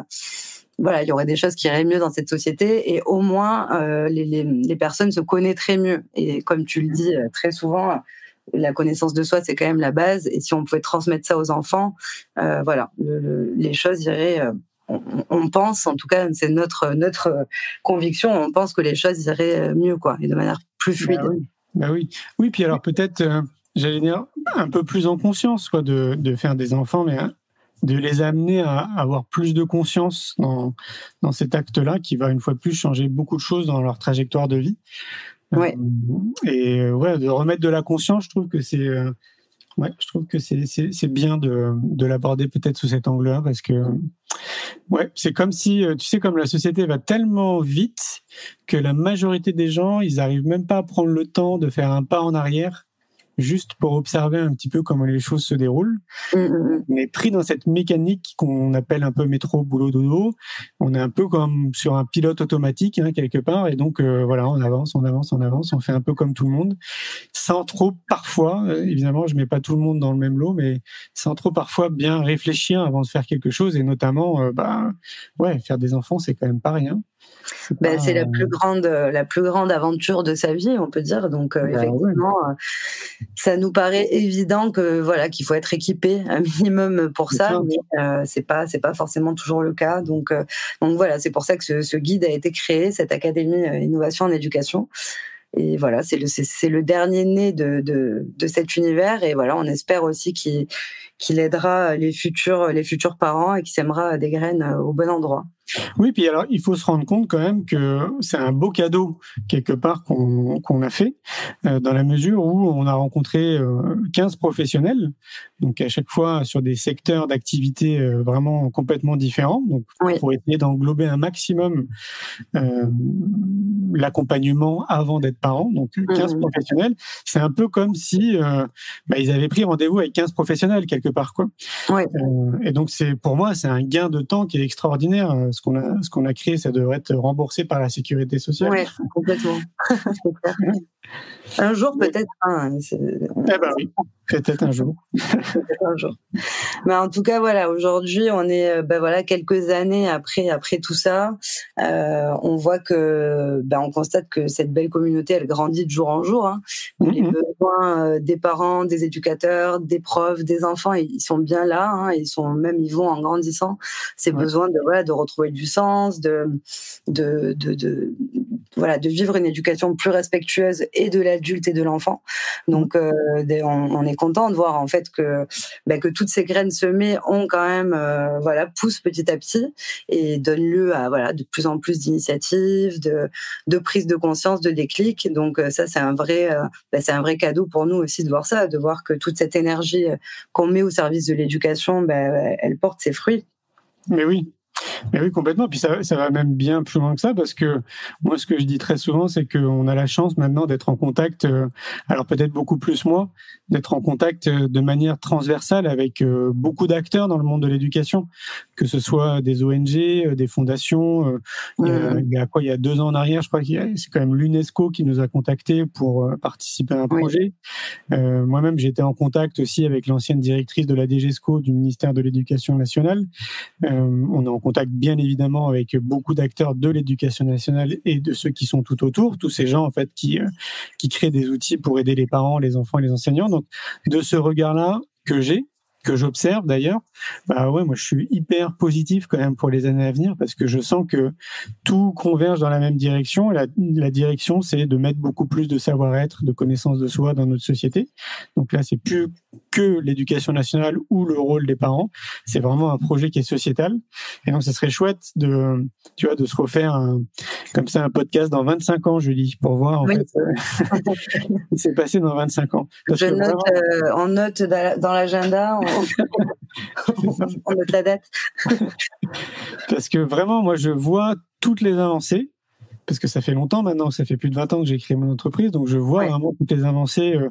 voilà, il y aurait des choses qui iraient mieux dans cette société et au moins euh, les, les, les, personnes se connaîtraient mieux. Et comme tu le dis euh, très souvent, la connaissance de soi, c'est quand même la base. Et si on pouvait transmettre ça aux enfants, euh, voilà, le, les choses iraient. On, on, pense, en tout cas, c'est notre notre conviction. On pense que les choses iraient mieux, quoi, et de manière plus bah fluide. Bah oui. Bah oui. oui, puis alors peut-être j'allais dire, un peu plus en conscience quoi, de, de faire des enfants, mais hein, de les amener à avoir plus de conscience dans, dans cet acte-là qui va une fois de plus changer beaucoup de choses dans leur trajectoire de vie. Ouais. Euh, et ouais, de remettre de la conscience, je trouve que c'est euh, ouais, je trouve que c'est c'est bien de de l'aborder peut-être sous cet angle-là parce que ouais, c'est comme si euh, tu sais comme la société va tellement vite que la majorité des gens, ils arrivent même pas à prendre le temps de faire un pas en arrière juste pour observer un petit peu comment les choses se déroulent. Mmh. On est pris dans cette mécanique qu'on appelle un peu métro boulot dodo. On est un peu comme sur un pilote automatique hein, quelque part et donc euh, voilà, on avance, on avance, on avance, on fait un peu comme tout le monde, sans trop parfois, euh, évidemment, je mets pas tout le monde dans le même lot, mais sans trop parfois bien réfléchir avant de faire quelque chose et notamment, euh, bah ouais, faire des enfants, c'est quand même pas rien. Ben, c'est la plus grande, la plus grande aventure de sa vie, on peut dire. Donc euh, ben, effectivement, ouais. ça nous paraît évident que voilà qu'il faut être équipé un minimum pour ça, ça, mais euh, c'est pas c'est pas forcément toujours le cas. Donc euh, donc voilà, c'est pour ça que ce, ce, guide a été créé, cette académie innovation en éducation. Et voilà, c'est le c'est le dernier né de, de, de cet univers. Et voilà, on espère aussi qu'il qu'il aidera les futurs les futurs parents et qu'il sèmera des graines au bon endroit. Oui, puis alors il faut se rendre compte quand même que c'est un beau cadeau quelque part qu'on a fait, euh, dans la mesure où on a rencontré 15 professionnels, donc à chaque fois sur des secteurs d'activité vraiment complètement différents, donc pour essayer d'englober un maximum l'accompagnement avant d'être parent, donc 15 mmh. professionnels. C'est un peu comme si bah, ils avaient pris rendez-vous avec 15 professionnels quelque part, quoi. Ouais. et donc c'est pour moi c'est un gain de temps qui est extraordinaire. Ce qu'on a ce qu'on a créé, ça devrait être remboursé par la sécurité sociale. Oui, complètement. un jour peut-être. Hein, eh ben oui. Peut-être un jour. un jour. Mais en tout cas, voilà, aujourd'hui, on est, ben voilà, quelques années après, après tout ça, euh, on voit que, ben, on constate que cette belle communauté, elle grandit de jour en jour. Hein. Les mhm. besoins euh, des parents, des éducateurs, des profs, des enfants, ils sont bien là. Hein, ils sont même, ils vont en grandissant. Ces besoins de, voilà, de retrouver du sens, de, de, de, de, voilà, de vivre une éducation plus respectueuse et de l'adulte et de l'enfant. Donc, euh, on, est content de voir en fait que bah, que toutes ces graines semées ont quand même euh, voilà poussent petit à petit et donnent lieu à voilà de plus en plus d'initiatives, de de prise de conscience, de déclic. Donc euh, ça c'est un vrai euh, bah, c'est un vrai cadeau pour nous aussi de voir ça, de voir que toute cette énergie qu'on met au service de l'éducation, bah, elle porte ses fruits. Mais oui, mais oui, complètement. Puis ça, ça, va même bien plus loin que ça parce que moi, ce que je dis très souvent, c'est qu'on a la chance maintenant d'être en contact, euh, alors peut-être beaucoup plus moi, d'être en contact euh, de manière transversale avec euh, beaucoup d'acteurs dans le monde de l'éducation, que ce soit des ONG, des fondations. Il, y a, quoi Il y a deux ans en arrière, je crois que c'est quand même l'UNESCO qui nous a contactés pour participer à un projet. Moi-même, j'étais en contact aussi avec l'ancienne directrice de la DGESCO du ministère de l'Éducation nationale. on est en contact bien évidemment avec beaucoup d'acteurs de l'éducation nationale et de ceux qui sont tout autour, tous ces gens en fait qui euh, qui créent des outils pour aider les parents, les enfants et les enseignants. Donc de ce regard-là que j'ai, que j'observe d'ailleurs, bah ouais, moi je suis hyper positif quand même pour les années à venir parce que je sens que tout converge dans la même direction. La, la direction, c'est de mettre beaucoup plus de savoir-être, de connaissance de soi dans notre société. Donc là, c'est plus que l'éducation nationale ou le rôle des parents. C'est vraiment un projet qui est sociétal. Et donc, ce serait chouette de, tu vois, de se refaire un, comme ça un podcast dans 25 ans, je dis, pour voir en fait euh, ce qui s'est passé dans 25 ans. je note euh, en note dans l'agenda. on note la date. Parce que vraiment, moi, je vois toutes les avancées parce que ça fait longtemps maintenant, ça fait plus de 20 ans que j'ai créé mon entreprise, donc je vois vraiment toutes les avancées euh,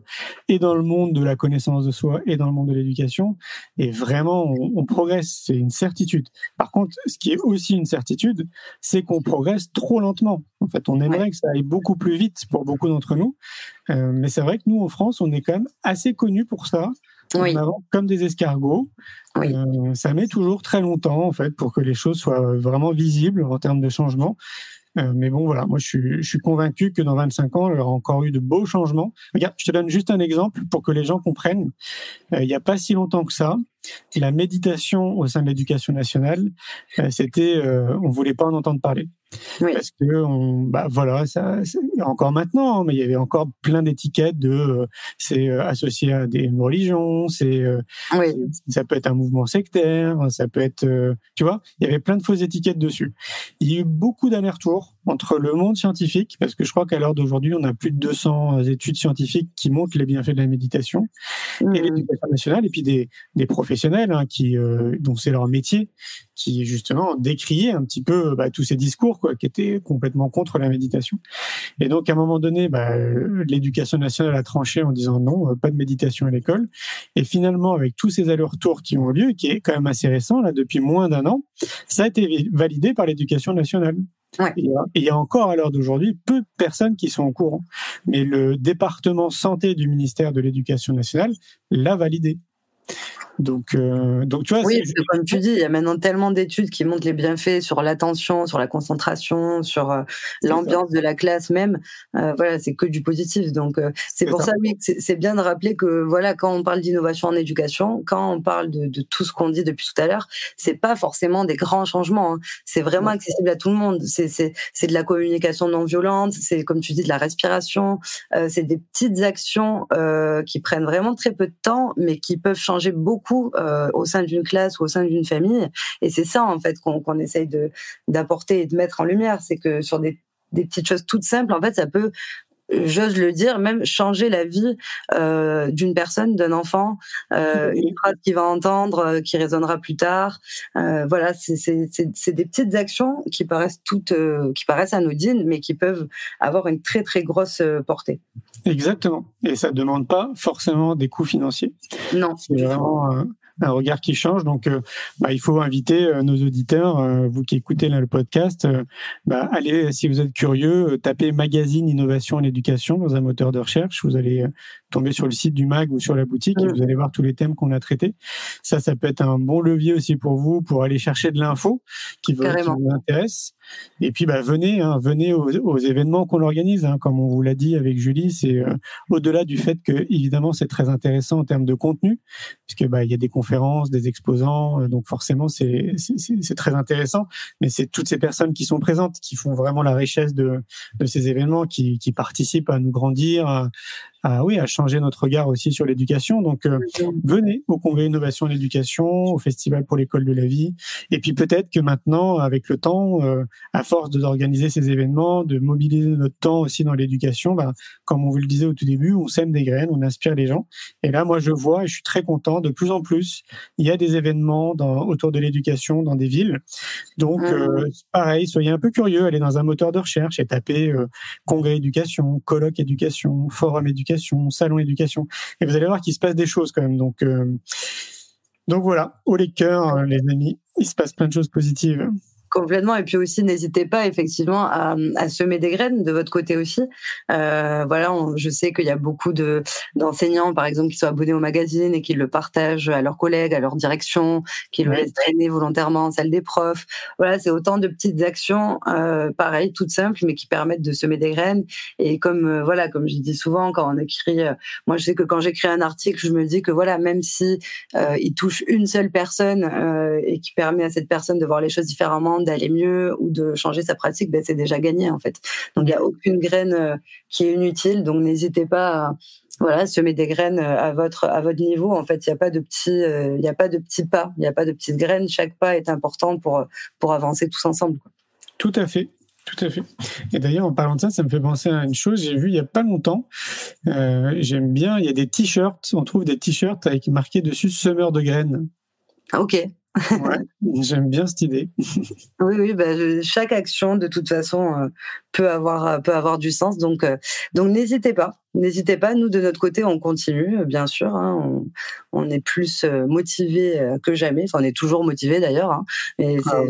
et dans le monde de la connaissance de soi et dans le monde de l'éducation, et vraiment on, progresse, c'est une certitude. Par contre, ce qui est aussi une certitude, c'est qu'on progresse trop lentement. En fait, on aimerait que ça aille beaucoup plus vite pour beaucoup d'entre nous, euh, mais c'est vrai que nous en France, on est quand même assez connus pour ça. Oui. comme des escargots. Euh, ça met toujours très longtemps en fait pour que les choses soient vraiment visibles en termes de changement. Euh, mais bon, voilà, moi je suis, je suis convaincu que dans 25 ans, il y aura encore eu de beaux changements. Regarde, je te donne juste un exemple pour que les gens comprennent. Euh, il n'y a pas si longtemps que ça, la méditation au sein de l'éducation nationale, euh, c'était, euh, on voulait pas en entendre parler. Parce que, on, bah voilà, ça, encore maintenant, hein, mais il y avait encore plein d'étiquettes de, euh, c'est euh, associé à des religions, c'est, ça peut être un mouvement sectaire, ça peut être, tu vois, il y avait plein de fausses étiquettes dessus. Il y a eu beaucoup d'allers-retours entre le monde scientifique, parce que je crois qu'à l'heure d'aujourd'hui, on a plus de 200 études scientifiques qui montrent les bienfaits de la méditation et mmh. l'éducation nationale, et puis des, des professionnels hein, qui, euh, dont c'est leur métier, qui justement décriaient un petit peu bah, tous ces discours quoi, qui étaient complètement contre la méditation. Et donc à un moment donné, bah, l'éducation nationale a tranché en disant non, euh, pas de méditation à l'école. Et finalement, avec tous ces allers-retours qui ont eu lieu, qui est quand même assez récent là, depuis moins d'un an, ça a été validé par l'éducation nationale. Ouais. Et il y a encore à l'heure d'aujourd'hui peu de personnes qui sont au courant. Mais le département santé du ministère de l'Éducation nationale l'a validé. Donc, euh, donc tu vois. Oui, comme tu dis, il y a maintenant tellement d'études qui montrent les bienfaits sur l'attention, sur la concentration, sur euh, l'ambiance de la classe même. Euh, voilà, c'est que du positif. Donc, euh, c'est pour ça, oui, c'est bien de rappeler que voilà, quand on parle d'innovation en éducation, quand on parle de, de tout ce qu'on dit depuis tout à l'heure, c'est pas forcément des grands changements. Hein. C'est vraiment accessible à tout le monde. C'est de la communication non violente. C'est comme tu dis de la respiration. c'est des petites actions qui prennent vraiment très peu de temps, mais qui peuvent changer beaucoup beaucoup au sein d'une classe ou au sein d'une famille. Et c'est ça en fait qu'on qu'on essaye d'apporter et de mettre en lumière, c'est que sur des des petites choses toutes simples, en fait, ça peut j'ose le dire, même changer la vie euh, d'une personne, d'un enfant, euh, une phrase qu'il va entendre, euh, qui résonnera plus tard. Euh, voilà, c'est des petites actions qui paraissent toutes, euh, qui paraissent anodines, mais qui peuvent avoir une très très grosse euh, portée. Exactement. Et ça ne demande pas forcément des coûts financiers. Non. C'est vraiment un regard qui change. Donc, euh, bah, il faut inviter euh, nos auditeurs, euh, vous qui écoutez là, le podcast, bah, allez, si vous êtes curieux, tapez magazine innovation et éducation dans un moteur de recherche. Vous allez tomber sur le site du mag ou sur la boutique et mm. vous allez voir tous les thèmes qu'on a traités. Ça, ça peut être un bon levier aussi pour vous pour aller chercher de l'info qui, vous, intéresse. Et puis, bah, venez, hein, venez aux, événements qu'on organise. Hein, comme on vous l'a dit avec Julie, c'est au-delà du fait que évidemment c'est très intéressant en termes de contenu, puisque bah, il y a des conférences des exposants, euh, donc forcément c'est très intéressant. Mais c'est toutes ces personnes qui sont présentes qui font vraiment la richesse de, de ces événements, qui, qui participent à nous grandir, à, oui, à changer notre regard aussi sur l'éducation. Donc, euh, venez au congrès Innovation et l'éducation, au Festival pour l'école de la vie. Et puis peut-être que maintenant, avec le temps, euh, à force d'organiser ces événements, de mobiliser notre temps aussi dans l'éducation, bah, comme on vous le disait au tout début, on sème des graines, on inspire les gens. Et là, moi, je vois et je suis très content. De plus en plus, il y a des événements dans, autour de l'éducation dans des villes. Donc, euh, pareil, soyez un peu curieux, allez dans un moteur de recherche et tapez congrès éducation, colloque éducation, forum éducation salon éducation. Et vous allez voir qu'il se passe des choses quand même. Donc, euh, donc voilà, au les cœurs, euh, les amis, il se passe plein de choses positives. Complètement. Et puis aussi, n'hésitez pas effectivement à, à, semer des graines de votre côté aussi. Euh, voilà, je sais qu'il y a beaucoup de d'enseignants, par exemple, qui sont abonnés au magazine et qui le partagent à leurs collègues, à leur direction, qui le laissent traîner volontairement en salle des profs. Voilà, c'est autant de petites actions, euh, pareil, toutes simples, mais qui permettent de semer des graines. Et comme euh, voilà, comme je dis souvent, quand on écrit, euh, moi je sais que quand j'écris un article, je me dis que voilà, même si euh, il touche une seule personne et qui permet à cette personne de voir les choses différemment d'aller mieux ou de changer sa pratique, ben, c'est déjà gagné en fait. Donc il n'y a aucune graine euh, qui est inutile. Donc n'hésitez pas à voilà, semer des graines euh, à votre à votre niveau. En fait, il n'y a pas de petits euh, il y a pas de petits pas, il n'y a pas de petites graines. Chaque pas est important pour pour avancer tous ensemble. Tout à fait. Tout à fait. Et d'ailleurs, en parlant de ça, ça me fait penser à une chose. J'ai vu il y a pas longtemps. J'aime bien. Il y a des t-shirts. On trouve des t-shirts avec marqué dessus semeur de graines. Ah, ok ouais, j'aime bien cette idée. oui, oui, bah, chaque action, de toute façon, euh, peut avoir peut avoir du sens. Donc, euh, donc n'hésitez pas. N'hésitez pas, nous de notre côté, on continue, bien sûr. Hein, on, on, est plus euh, motivé euh, que jamais. Enfin, on est toujours motivé d'ailleurs. Hein, mais ah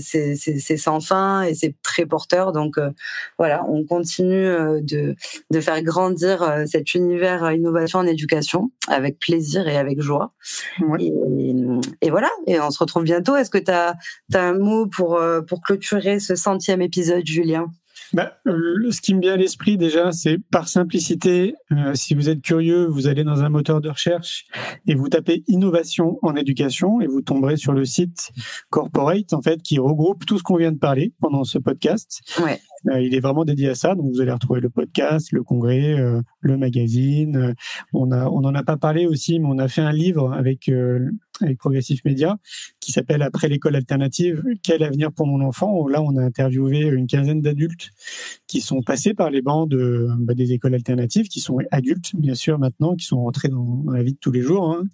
c'est sans fin et c'est très porteur. Donc euh, voilà, on continue de, de faire grandir cet univers innovation en éducation avec plaisir et avec joie. Et, et, voilà, et on se retrouve bientôt. Est-ce que tu as, as, un mot pour, pour clôturer ce centième épisode, Julien? Bah, euh, ce qui me vient à l'esprit déjà, c'est par simplicité, euh, si vous êtes curieux, vous allez dans un moteur de recherche et vous tapez innovation en éducation et vous tomberez sur le site Corporate en fait qui regroupe tout ce qu'on vient de parler pendant ce podcast. Euh, il est vraiment dédié à ça, donc vous allez retrouver le podcast, le congrès, le magazine. on a, on en a pas parlé aussi, mais on a fait un livre avec avec Progressif Média, qui s'appelle Après l'école alternative, quel avenir pour mon enfant Là, on a interviewé une quinzaine d'adultes qui sont passés par les bancs de, bah, des écoles alternatives, qui sont adultes, bien sûr, maintenant, qui sont rentrés dans, la vie de tous les jours. Hein.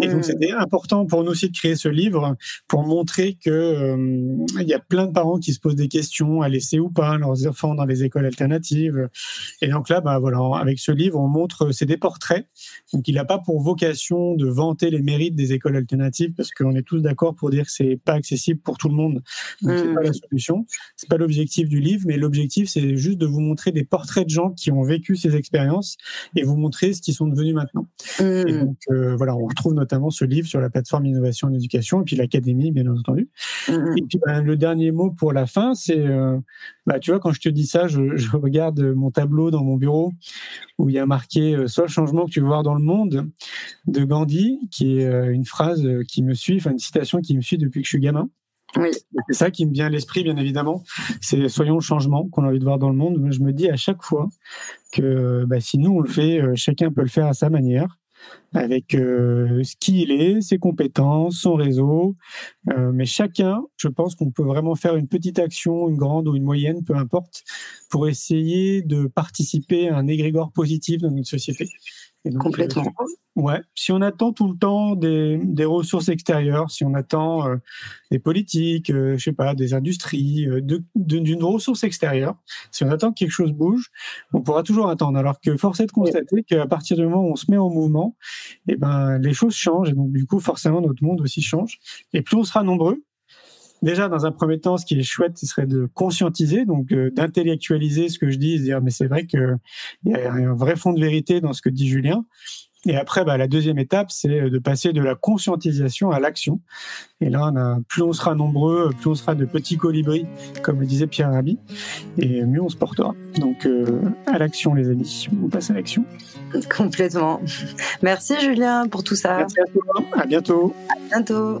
Et donc, c'était important pour nous aussi de créer ce livre pour montrer que euh, il y a plein de parents qui se posent des questions à laisser ou pas leurs enfants dans les écoles alternatives. Et donc là, bah voilà, avec ce livre, on montre, c'est des portraits. Donc, il n'a pas pour vocation de vanter les mérites des écoles alternatives parce qu'on est tous d'accord pour dire que c'est pas accessible pour tout le monde. Donc c'est pas la mmh. solution. C'est pas l'objectif du livre, mais l'objectif c'est juste de vous montrer des portraits de gens qui ont vécu ces expériences et vous montrer ce qu'ils sont devenus maintenant. Et mmh. donc euh, voilà, on retrouve notamment ce livre sur la plateforme Innovation en Éducation et puis l'académie bien entendu. Mmh. Et puis ben, le dernier mot pour la fin, c'est euh, bah tu vois quand je te dis ça, je, je, regarde mon tableau dans mon bureau où il y a marqué euh, soit le changement que tu veux voir dans le monde de Gandhi, qui est une phrase euh, qui me suit, enfin une citation qui me suit depuis que je suis gamin. Oui. C'est ça qui me vient à l'esprit, bien évidemment. C'est soyons le changement qu'on a envie de voir dans le monde. je me dis à chaque fois que bah, si nous on le fait, euh, chacun peut le faire à sa manière. Avec euh, ce qui il est, ses compétences, son réseau. Euh, mais chacun, je pense qu'on peut vraiment faire une petite action, une grande ou une moyenne, peu importe, pour essayer de participer à un égrégore positif dans notre société. Complètement. Euh, ouais. Si on attend tout le temps des, des ressources extérieures, si on attend euh, des politiques, euh, je sais pas, des industries, d'une de, ressource extérieure, si on attend que quelque chose bouge, on pourra toujours attendre. Alors que force est de constater qu'à partir du moment où on se met en mouvement, et eh ben les choses changent et donc du coup forcément notre monde aussi change. Et plus on sera nombreux, déjà dans un premier temps, ce qui est chouette, ce serait de conscientiser, donc euh, d'intellectualiser ce que je dis, dire mais c'est vrai qu'il y a un vrai fond de vérité dans ce que dit Julien. Et après, bah, la deuxième étape, c'est de passer de la conscientisation à l'action. Et là, on a, plus on sera nombreux, plus on sera de petits colibris, comme le disait Pierre Rabhi, et mieux on se portera. Donc, euh, à l'action, les amis. On passe à l'action. Complètement. Merci Julien pour tout ça. Merci à toi. À bientôt. À bientôt.